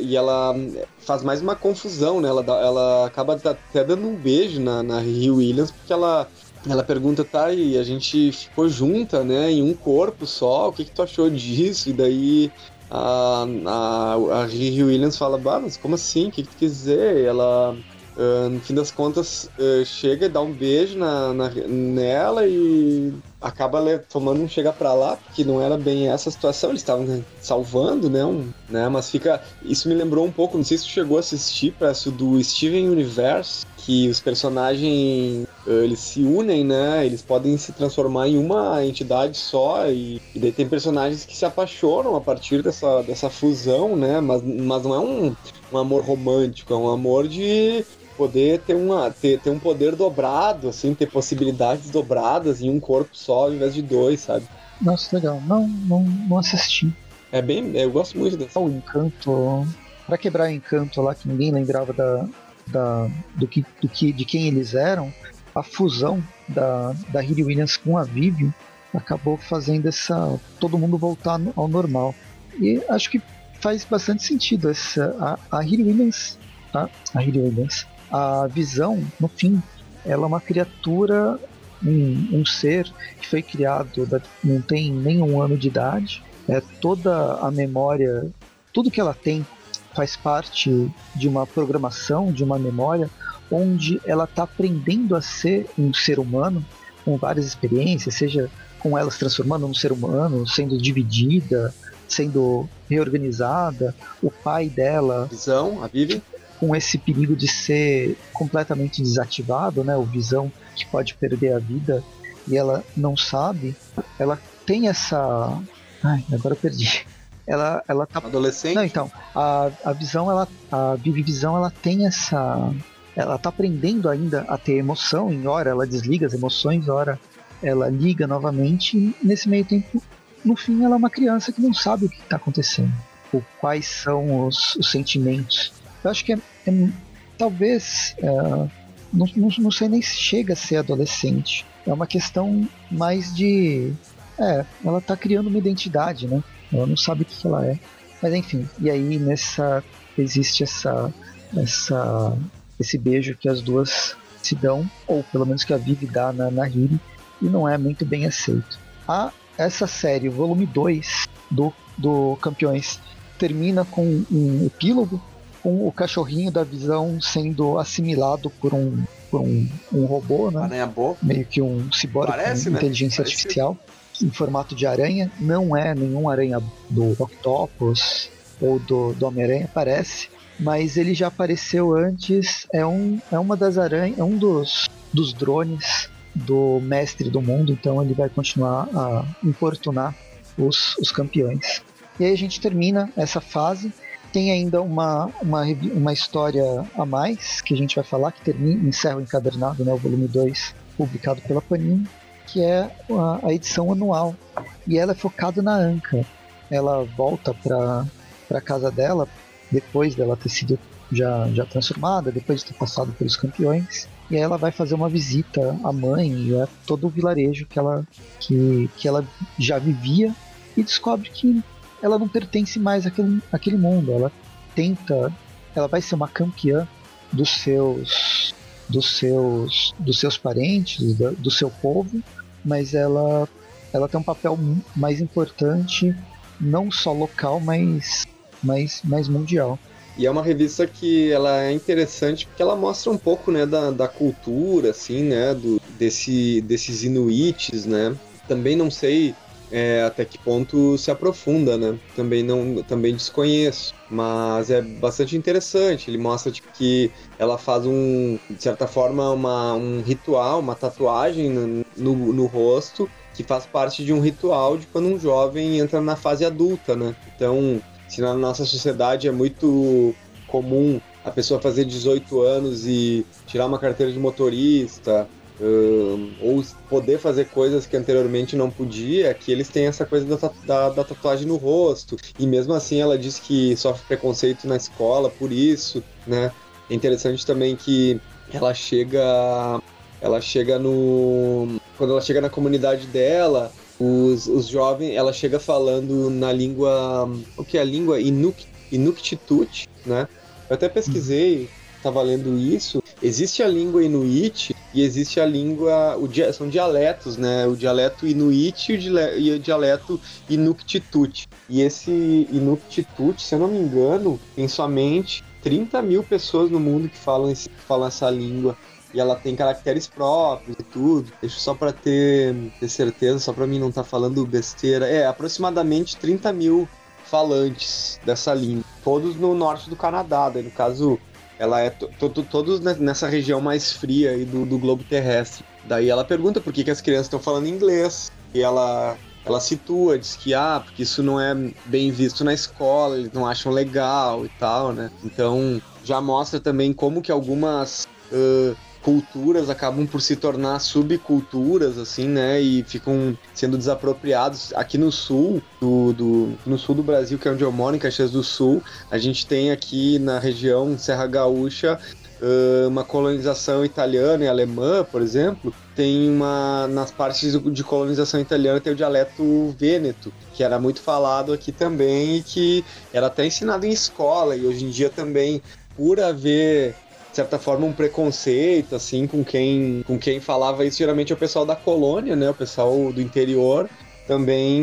e ela faz mais uma confusão, né? Ela, ela acaba até dando um beijo na, na Rio Williams, porque ela, ela pergunta, tá, e a gente ficou junta, né? Em um corpo só, o que, que tu achou disso? E daí a, a, a Riri Williams fala, bah, mas como assim? O que, que tu quer dizer? E ela, uh, no fim das contas, uh, chega e dá um beijo na, na nela e acaba tomando um chega pra lá, porque não era bem essa situação, eles estavam salvando, né, um, né? Mas fica. Isso me lembrou um pouco, não sei se tu chegou a assistir, parece do Steven Universe, que os personagens eles se unem, né? Eles podem se transformar em uma entidade só e, e daí tem personagens que se apaixonam a partir dessa, dessa fusão, né? Mas, mas não é um, um amor romântico, é um amor de poder ter, uma, ter, ter um poder dobrado, assim, ter possibilidades dobradas em um corpo só ao invés de dois, sabe? Nossa, legal. Não, não, não assisti. É bem. Eu gosto muito desse. O encanto. Pra quebrar o encanto lá que ninguém lembrava da, da, do que, do que, de quem eles eram, a fusão da, da Riri Williams com a Vivian acabou fazendo essa todo mundo voltar ao normal. E acho que faz bastante sentido essa a, a Williams, a, a Riri Williams, a visão, no fim, ela é uma criatura, um, um ser que foi criado, não tem nenhum ano de idade, é toda a memória, tudo que ela tem faz parte de uma programação, de uma memória, onde ela está aprendendo a ser um ser humano com várias experiências, seja com ela se transformando num ser humano, sendo dividida, sendo reorganizada, o pai dela. Visão, a Vivi? Com esse perigo de ser completamente desativado, né? O Visão que pode perder a vida e ela não sabe, ela tem essa. Ai, agora eu perdi ela ela tá adolescente não então a, a visão ela a Vivi Visão ela tem essa ela tá aprendendo ainda a ter emoção em hora ela desliga as emoções hora ela liga novamente e nesse meio tempo no fim ela é uma criança que não sabe o que está acontecendo ou quais são os, os, sentimentos eu acho que é talvez é, não, não, não sei nem se chega a ser adolescente é uma questão mais de é, ela está criando uma identidade, né? Ela não sabe o que ela é. Mas enfim, e aí nessa existe essa essa esse beijo que as duas se dão, ou pelo menos que a Vivi dá na, na Hiri, e não é muito bem aceito. A, essa série, o volume 2 do, do Campeões, termina com um epílogo, com o cachorrinho da visão sendo assimilado por um, por um, um robô, né? meio que um ciborgue com né? inteligência Parece artificial em formato de aranha. Não é nenhum aranha do Octopus ou do, do Homem-Aranha, parece. Mas ele já apareceu antes. É, um, é uma das aranhas, é um dos, dos drones do mestre do mundo. Então ele vai continuar a importunar os, os campeões. E aí a gente termina essa fase. Tem ainda uma, uma, uma história a mais que a gente vai falar, que termina, encerra o encadernado, né, o volume 2, publicado pela Panini que é a, a edição anual. E ela é focada na Anka. Ela volta para a casa dela, depois dela ter sido já, já transformada, depois de ter passado pelos campeões. E aí ela vai fazer uma visita à mãe e a todo o vilarejo que ela, que, que ela já vivia e descobre que ela não pertence mais àquele, àquele mundo. Ela tenta, ela vai ser uma campeã dos seus dos seus dos seus parentes, do, do seu povo, mas ela, ela tem um papel mais importante, não só local, mas, mas, mas mundial. E é uma revista que ela é interessante porque ela mostra um pouco, né, da, da cultura, assim, né, do, desse, desses inuites, né. Também não sei é, até que ponto se aprofunda, né? Também não, também desconheço, mas é bastante interessante. Ele mostra tipo, que ela faz um, de certa forma, uma, um ritual, uma tatuagem no, no, no rosto que faz parte de um ritual de quando um jovem entra na fase adulta, né? Então, se na nossa sociedade é muito comum a pessoa fazer 18 anos e tirar uma carteira de motorista, uh, ou poder fazer coisas que anteriormente não podia, que eles têm essa coisa da, da, da, tatuagem no rosto. E mesmo assim ela diz que sofre preconceito na escola por isso, né? É interessante também que ela chega. Ela chega no. Quando ela chega na comunidade dela, os, os jovens, ela chega falando na língua. O que é a língua? Inuk, Inuktitut, né? Eu até pesquisei, estava lendo isso. Existe a língua Inuit e existe a língua. O, são dialetos, né? O dialeto Inuit e o dialeto Inuktitut. E esse Inuktitut, se eu não me engano, tem somente 30 mil pessoas no mundo que falam, esse, falam essa língua e ela tem caracteres próprios e tudo. Deixa só para ter, ter certeza, só para mim não estar tá falando besteira. É, aproximadamente 30 mil falantes dessa língua, todos no norte do Canadá. Daí, no caso, ela é todos nessa região mais fria aí do, do globo terrestre. Daí ela pergunta por que, que as crianças estão falando inglês. E ela ela situa, diz que ah, porque isso não é bem visto na escola, eles não acham legal e tal, né? Então já mostra também como que algumas uh, culturas acabam por se tornar subculturas, assim, né? E ficam sendo desapropriados. Aqui no sul, do, do, no sul do Brasil, que é onde eu moro, em Caxias do Sul, a gente tem aqui na região Serra Gaúcha uma colonização italiana e alemã, por exemplo, tem uma nas partes de colonização italiana tem o dialeto vêneto, que era muito falado aqui também e que era até ensinado em escola e hoje em dia também por haver de certa forma, um preconceito, assim, com quem, com quem falava isso, geralmente é o pessoal da colônia, né? O pessoal do interior. Também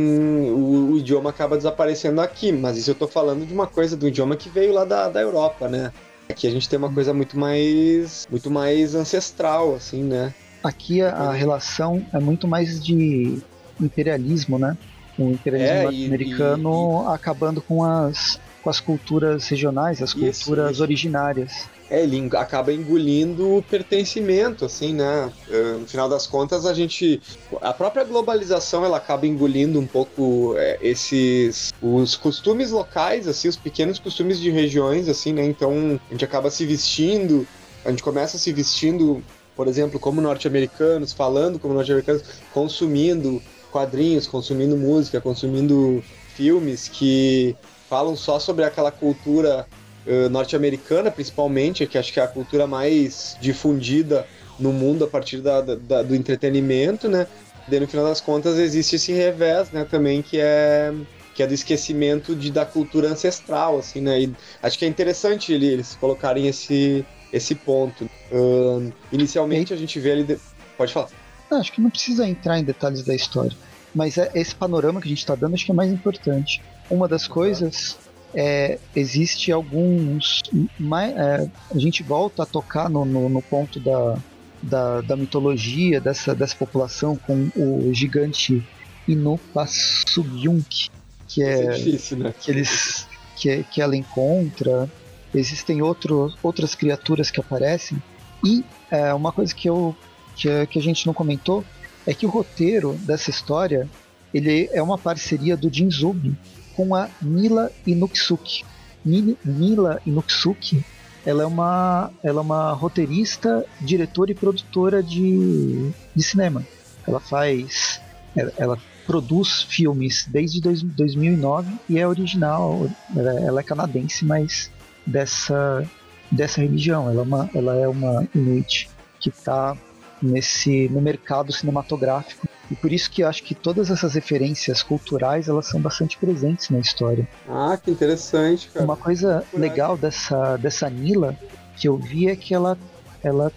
o, o idioma acaba desaparecendo aqui, mas isso eu tô falando de uma coisa do idioma que veio lá da, da Europa, né? Aqui a gente tem uma coisa muito mais, muito mais ancestral, assim, né? Aqui a, a relação é muito mais de imperialismo, né? O imperialismo é, norte-americano acabando com as, com as culturas regionais, as isso, culturas isso. originárias. É, ele acaba engolindo o pertencimento, assim, né? Eh, no final das contas, a gente. A própria globalização ela acaba engolindo um pouco é, esses. os costumes locais, assim, os pequenos costumes de regiões, assim, né? Então a gente acaba se vestindo, a gente começa se vestindo, por exemplo, como norte-americanos, falando como norte-americanos, consumindo quadrinhos, consumindo música, consumindo filmes que falam só sobre aquela cultura uh, norte-americana, principalmente, que acho que é a cultura mais difundida no mundo a partir da, da, do entretenimento, né? Daí, no final das contas, existe esse revés, né, também, que é que é do esquecimento de, da cultura ancestral, assim, né? E acho que é interessante eles colocarem esse, esse ponto. Uh, inicialmente, a gente vê ali... De... Pode falar. Não, acho que não precisa entrar em detalhes da história, mas é esse panorama que a gente está dando acho que é mais importante. Uma das coisas é, existe alguns. Mais, é, a gente volta a tocar no, no, no ponto da, da, da, mitologia dessa, dessa população com o gigante Inupasugyunk, que é, é difícil, né? que eles que, que ela encontra. Existem outro, outras criaturas que aparecem e é, uma coisa que eu que, que a gente não comentou é que o roteiro dessa história ele é uma parceria do Jinzubi, com a Mila Inuksuki. Mila Inuksuki, ela é uma, ela é uma roteirista, diretora e produtora de, de cinema. Ela faz, ela, ela produz filmes desde dois, 2009 e é original, ela, ela, é canadense, mas dessa, dessa religião. Ela é uma, ela é uma Inuit que está nesse no mercado cinematográfico e por isso que eu acho que todas essas referências culturais elas são bastante presentes na história. Ah, que interessante, cara. Uma coisa legal dessa, dessa Nila que eu vi é que ela, ela,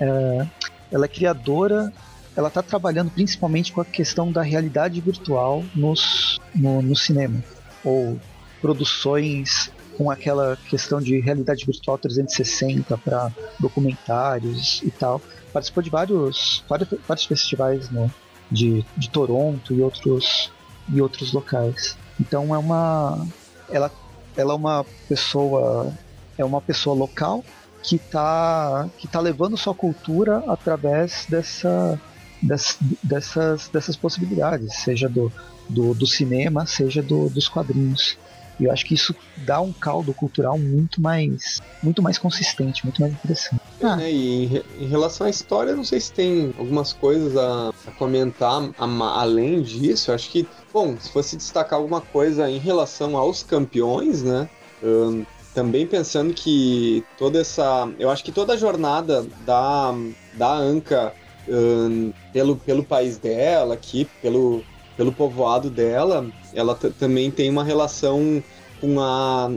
é, ela é criadora, ela está trabalhando principalmente com a questão da realidade virtual nos, no, no cinema. Ou produções com aquela questão de realidade virtual 360 para documentários e tal. Participou de vários, vários, vários festivais no, de, de Toronto e outros, e outros locais. Então é uma ela, ela é uma pessoa é uma pessoa local que está que tá levando sua cultura através dessa, dessas, dessas, dessas possibilidades, seja do, do, do cinema, seja do, dos quadrinhos. E eu acho que isso dá um caldo cultural muito mais muito mais consistente, muito mais interessante. Ah. Né? E em, em, relação à história, não sei se tem algumas coisas a, a comentar a, além disso. Acho que, bom, se fosse destacar alguma coisa em relação aos campeões, né? Um, também pensando que toda essa. Eu acho que toda a jornada da, da Anka um, pelo, pelo país dela, aqui, pelo, pelo povoado dela, ela também tem uma relação com a.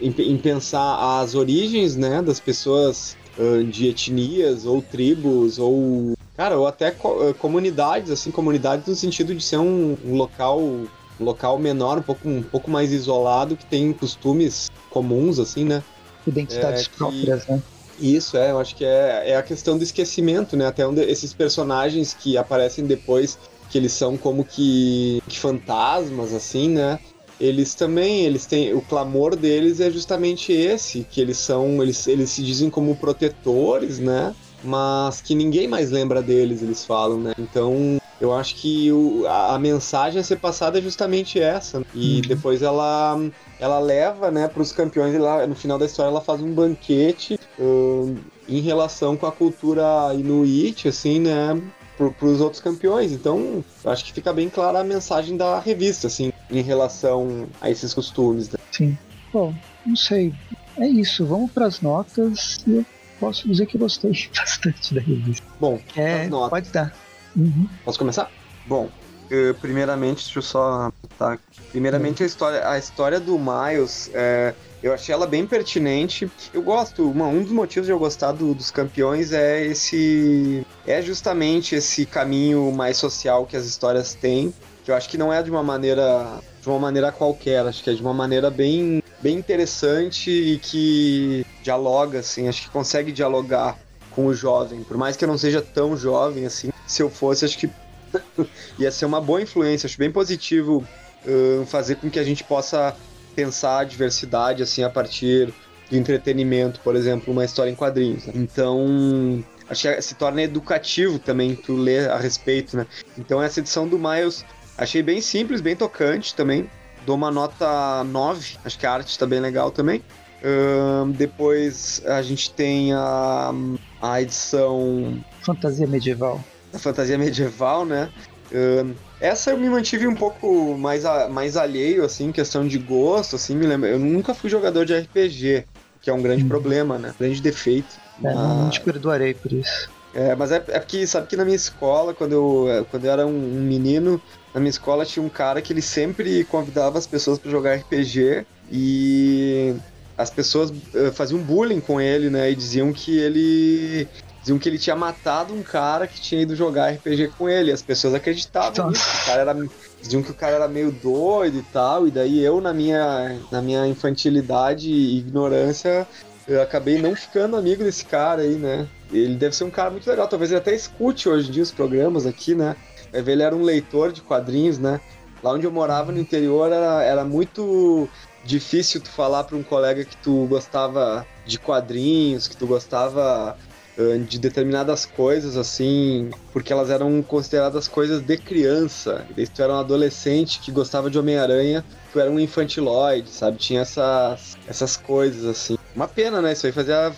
Em, em, pensar as origens né, das pessoas de etnias ou tribos ou cara ou até co comunidades assim comunidades no sentido de ser um, um local um local menor um pouco um pouco mais isolado que tem costumes comuns assim né identidades é, próprias né isso, é, eu acho que é, é a questão do esquecimento, né? Até onde esses personagens que aparecem depois, que eles são como que, que fantasmas, assim, né? Eles também, eles têm. O clamor deles é justamente esse, que eles são. Eles, eles se dizem como protetores, né? Mas que ninguém mais lembra deles, eles falam, né? Então, eu acho que o, a, a, mensagem a ser passada é justamente essa. E uhum. depois ela, ela leva, né, para os campeões, e lá, no final da história ela faz um banquete uh, em relação com a cultura inuit, assim, né, para os outros campeões. Então, eu acho que fica bem clara a mensagem da revista, assim, em relação a esses costumes. Né? Sim. Bom, não sei. É isso. Vamos para as notas. Eu posso dizer que gostei bastante da revista. Bom, é, pode dar. Uhum. Posso começar? Bom, primeiramente, deixa eu só. Tá, primeiramente, a história, a história do Miles. É, eu achei ela bem pertinente. Eu gosto, uma, um dos motivos de eu gostar do, dos campeões é esse. É justamente esse caminho mais social que as histórias têm. Que eu acho que não é de uma maneira. De uma maneira qualquer, acho que é de uma maneira bem, bem interessante e que dialoga, assim, acho que consegue dialogar com o jovem. Por mais que eu não seja tão jovem assim, se eu fosse, acho que ia ser uma boa influência. Acho bem positivo uh, fazer com que a gente possa pensar a diversidade assim a partir do entretenimento, por exemplo, uma história em quadrinhos. Né? Então, acho que se torna educativo também tu ler a respeito, né? Então essa edição do Miles achei bem simples, bem tocante também. Dou uma nota 9, acho que a arte está bem legal também. Depois a gente tem a, a edição. Fantasia medieval. A fantasia medieval, né? Essa eu me mantive um pouco mais, a, mais alheio, assim, questão de gosto, assim, me lembro. Eu nunca fui jogador de RPG, que é um grande hum. problema, né? Grande defeito. É, não te perdoarei por isso. É, mas é, é porque, sabe que na minha escola, quando eu, quando eu era um, um menino, na minha escola tinha um cara que ele sempre convidava as pessoas para jogar RPG e as pessoas uh, faziam bullying com ele, né? E diziam que ele diziam que ele tinha matado um cara que tinha ido jogar RPG com ele. As pessoas acreditavam nisso. O cara era, diziam que o cara era meio doido e tal. E daí eu, na minha, na minha infantilidade e ignorância, eu acabei não ficando amigo desse cara aí, né? Ele deve ser um cara muito legal. Talvez ele até escute hoje em dia os programas aqui, né? Ele era um leitor de quadrinhos, né? Lá onde eu morava no interior era, era muito difícil tu falar para um colega que tu gostava de quadrinhos, que tu gostava uh, de determinadas coisas, assim, porque elas eram consideradas coisas de criança. E daí tu era um adolescente que gostava de Homem-Aranha, tu era um infantiloide, sabe? Tinha essas, essas coisas, assim. Uma pena, né? Isso aí fazia,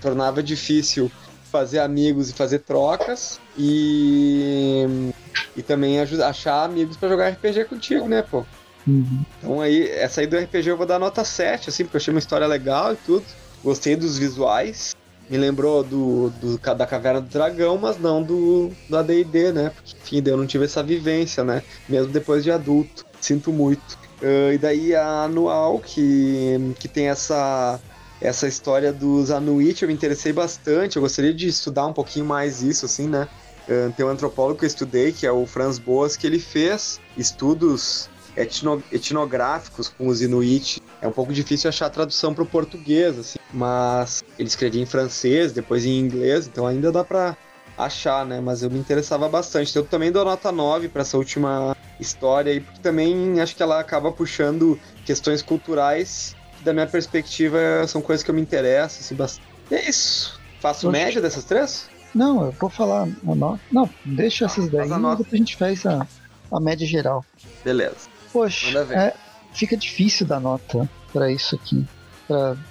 tornava difícil fazer amigos e fazer trocas e e também achar amigos para jogar RPG contigo, né, pô? Uhum. Então aí, essa aí do RPG eu vou dar nota 7, assim, porque eu achei uma história legal e tudo. Gostei dos visuais. Me lembrou do, do da Caverna do Dragão, mas não do, do AD&D, né? Porque, enfim, eu não tive essa vivência, né? Mesmo depois de adulto. Sinto muito. Uh, e daí a Anual, que, que tem essa, essa história dos Anuit, eu me interessei bastante. Eu gostaria de estudar um pouquinho mais isso, assim, né? Tem um antropólogo que eu estudei, que é o Franz Boas, que ele fez estudos etno, etnográficos com os Inuit. É um pouco difícil achar a tradução para o português, assim, mas ele escrevia em francês, depois em inglês, então ainda dá para achar, né? Mas eu me interessava bastante. Então, eu também dou nota 9 para essa última história aí, porque também acho que ela acaba puxando questões culturais da minha perspectiva, são coisas que eu me interesso, assim, bastante. É isso. Faço média dessas três? Não, eu vou falar a nota. Não, deixa essas daí e depois a gente faz a, a média geral. Beleza. Poxa, é, fica difícil dar nota para isso aqui.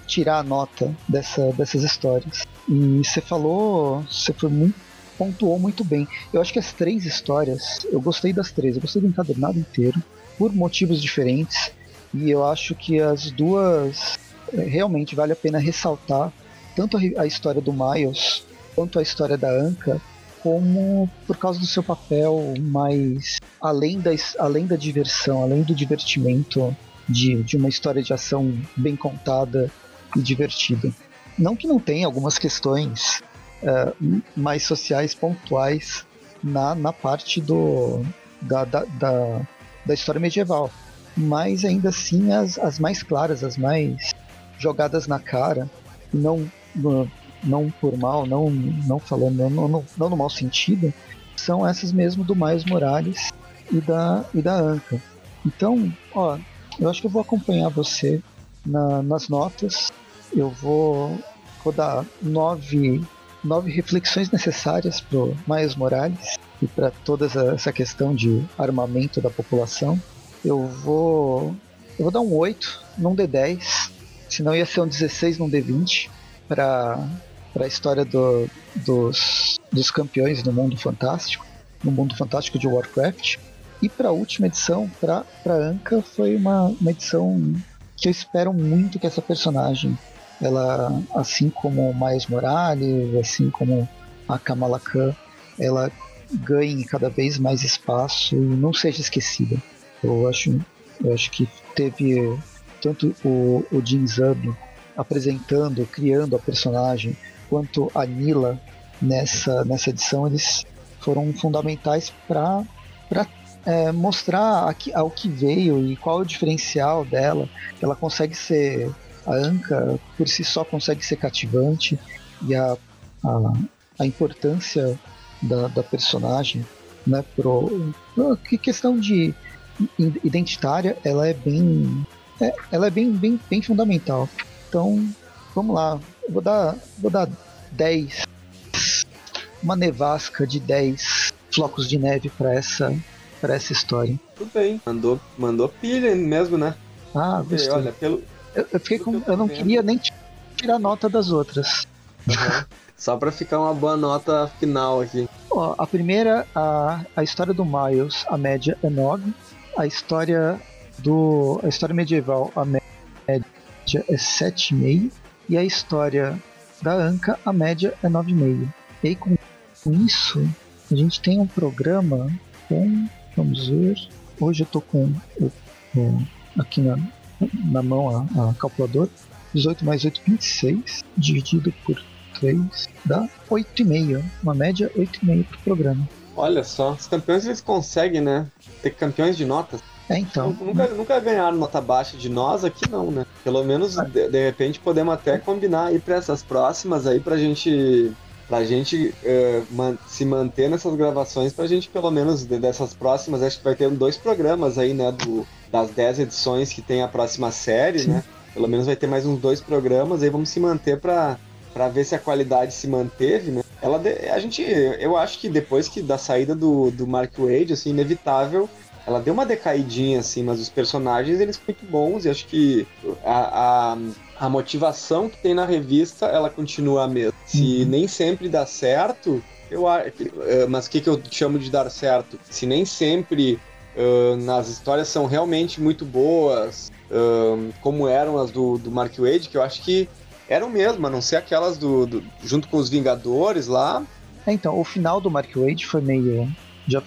tirar a nota dessa, dessas histórias. E você falou, você foi muito, pontuou muito bem. Eu acho que as três histórias, eu gostei das três, eu gostei do encadernado inteiro, por motivos diferentes. E eu acho que as duas é, realmente vale a pena ressaltar tanto a, história do Miles quanto a história da Anka como por causa do seu papel mais além da, além da diversão, além do divertimento de, de uma história de ação bem contada e divertida. Não que não tenha algumas questões uh, mais sociais pontuais na, na parte do, da, da, da, da história medieval, mas ainda assim as, as mais claras, as mais jogadas na cara, não, não por mal, não, não falando, não, não, não no mau sentido, são essas mesmo do Miles Morales e da, e da Anka. Então, ó, eu acho que eu vou acompanhar você na, nas notas. Eu vou, vou dar nove, nove reflexões necessárias pro Miles Morales e para toda essa questão de armamento da população. Eu vou, eu vou dar um 8 num D10, senão ia ser um 16 num D20 para a história do, dos, dos campeões no mundo fantástico, no mundo fantástico de Warcraft. E para a última edição, para Anka, foi uma, uma edição que eu espero muito que essa personagem, ela, assim como Miles Morales, assim como a Kamala Khan, ela ganhe cada vez mais espaço e não seja esquecida. Eu acho, eu acho que teve tanto o, o Jin Zub apresentando, criando a personagem, quanto a Nila nessa, nessa edição, eles foram fundamentais para é, mostrar aqui, ao que veio e qual é o diferencial dela. Ela consegue ser. A Anka, por si só, consegue ser cativante e a, a, a importância da, da personagem, né, pro, pro, que questão de identitária, ela é bem. É, ela é bem, bem, bem fundamental. Então, vamos lá. Eu vou dar, vou dar 10. Uma nevasca de 10 flocos de neve para essa, pra essa história. Tudo bem. Mandou, mandou pilha mesmo, né? Ah, gostei. Olha, pelo. Eu, eu fiquei com. Eu não vendo. queria nem tirar nota das outras. Uhum. Só para ficar uma boa nota final aqui. Ó, a primeira, a, a história do Miles, a média é 9. A história do. A história medieval, a média é 7,5 e a história da Anca, a média é 9,5. E aí, com isso, a gente tem um programa com, vamos ver, hoje eu tô com o, o, aqui na, na mão a, a calculadora, 18 mais 8, 26, dividido por 3 dá 8,5, uma média 8,5 por programa. Olha só, os campeões eles conseguem, né? Ter campeões de notas. É, então. Nunca, nunca ganharam nota baixa de nós aqui, não, né? Pelo menos, ah. de, de repente, podemos até combinar aí para essas próximas aí pra gente pra gente uh, man se manter nessas gravações, pra gente, pelo menos, dessas próximas, acho que vai ter dois programas aí, né, do, das 10 edições que tem a próxima série, Sim. né? Pelo menos vai ter mais uns dois programas, aí vamos se manter pra, pra ver se a qualidade se manteve, né? Ela, a gente, eu acho que depois que da saída do, do Mark Wade, assim, inevitável ela deu uma decaidinha, assim, mas os personagens, eles são muito bons e acho que a, a, a motivação que tem na revista, ela continua a mesma. Se uhum. nem sempre dá certo, eu acho. Eh, mas o que, que eu chamo de dar certo? Se nem sempre uh, nas histórias são realmente muito boas, uh, como eram as do, do Mark Wade, que eu acho que eram mesmo, a não ser aquelas do, do junto com os Vingadores lá. É, então, o final do Mark Wade foi meio já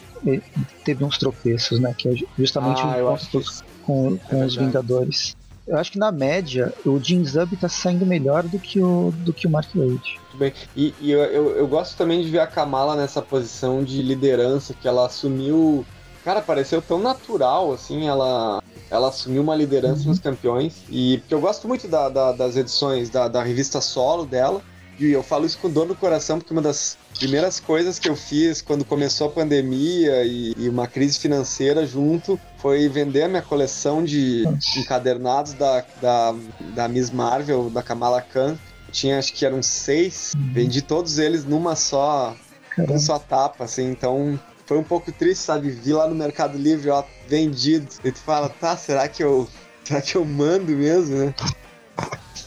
teve uns tropeços, né? Que é justamente ah, um ponto com, com é os Vingadores. Eu acho que na média o Jim Zub tá saindo melhor do que o, do que o Mark Wade. Muito bem. E, e eu, eu, eu, gosto também de ver a Kamala nessa posição de liderança que ela assumiu. Cara, pareceu tão natural, assim, ela, ela assumiu uma liderança uhum. nos campeões. E porque eu gosto muito da, da, das edições da, da revista solo dela. E eu falo isso com dor no coração, porque uma das primeiras coisas que eu fiz quando começou a pandemia e, e uma crise financeira junto foi vender a minha coleção de encadernados da, da, da Miss Marvel, da Kamala Khan. Tinha, acho que eram seis. Uhum. Vendi todos eles numa só, numa só tapa, assim. Então, foi um pouco triste, sabe? Vi lá no Mercado Livre, ó, vendido. E tu fala, tá, será que eu, será que eu mando mesmo, né?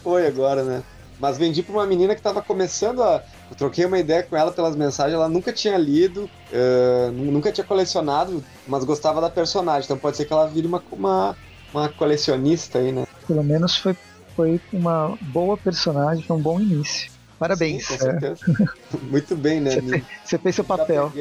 foi agora, né? Mas vendi pra uma menina que tava começando a. Eu troquei uma ideia com ela pelas mensagens, ela nunca tinha lido, uh, nunca tinha colecionado, mas gostava da personagem. Então pode ser que ela vire uma, uma, uma colecionista aí, né? Pelo menos foi, foi uma boa personagem, foi um bom início. Parabéns. Sim, com certeza. É. Muito bem, né? Você, você fez seu papel.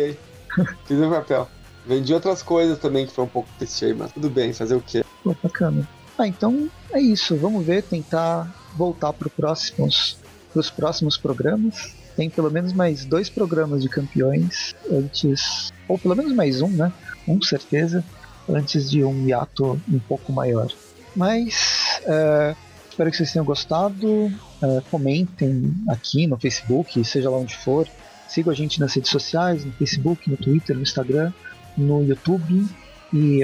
Fiz meu papel. Vendi outras coisas também que foi um pouco triste aí, mas tudo bem, fazer o quê? Pô, bacana. Ah, então é isso. Vamos ver, tentar voltar para próximos, os próximos programas. Tem pelo menos mais dois programas de campeões antes, ou pelo menos mais um, né? Um certeza, antes de um hiato um pouco maior. Mas é, espero que vocês tenham gostado. É, comentem aqui no Facebook, seja lá onde for. Sigam a gente nas redes sociais, no Facebook, no Twitter, no Instagram, no YouTube. E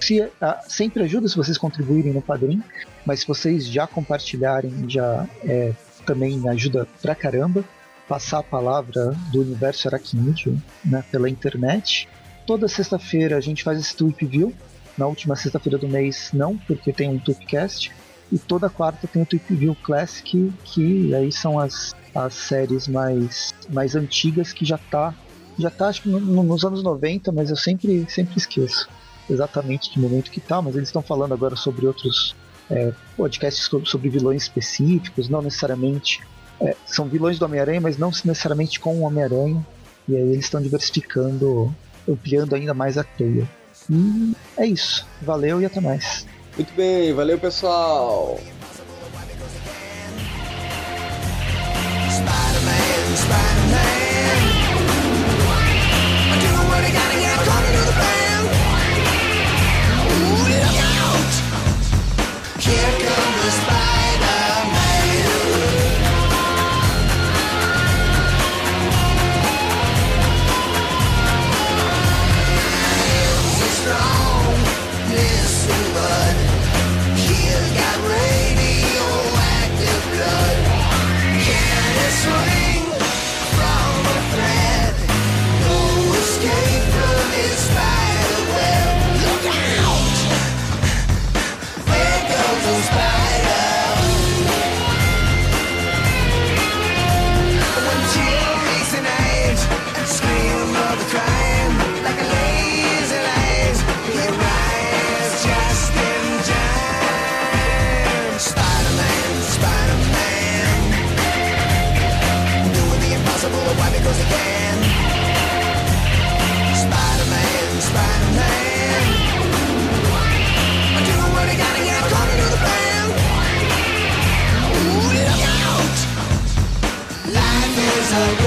se, uh, sempre ajuda se vocês contribuírem no Padrim, mas se vocês já compartilharem, já é, também ajuda pra caramba. Passar a palavra do universo aracnídeo né, pela internet. Toda sexta-feira a gente faz esse Tweep View. Na última sexta-feira do mês, não, porque tem um Tweepcast. E toda quarta tem o Tweep View Classic, que aí são as, as séries mais, mais antigas que já tá, já tá acho que no, nos anos 90, mas eu sempre, sempre esqueço exatamente que momento que tá, mas eles estão falando agora sobre outros é, podcasts sobre vilões específicos, não necessariamente é, são vilões do Homem-Aranha, mas não necessariamente com o Homem-Aranha. E aí eles estão diversificando, ampliando ainda mais a teia. E é isso. Valeu e até mais. Muito bem, valeu pessoal. Spanish. I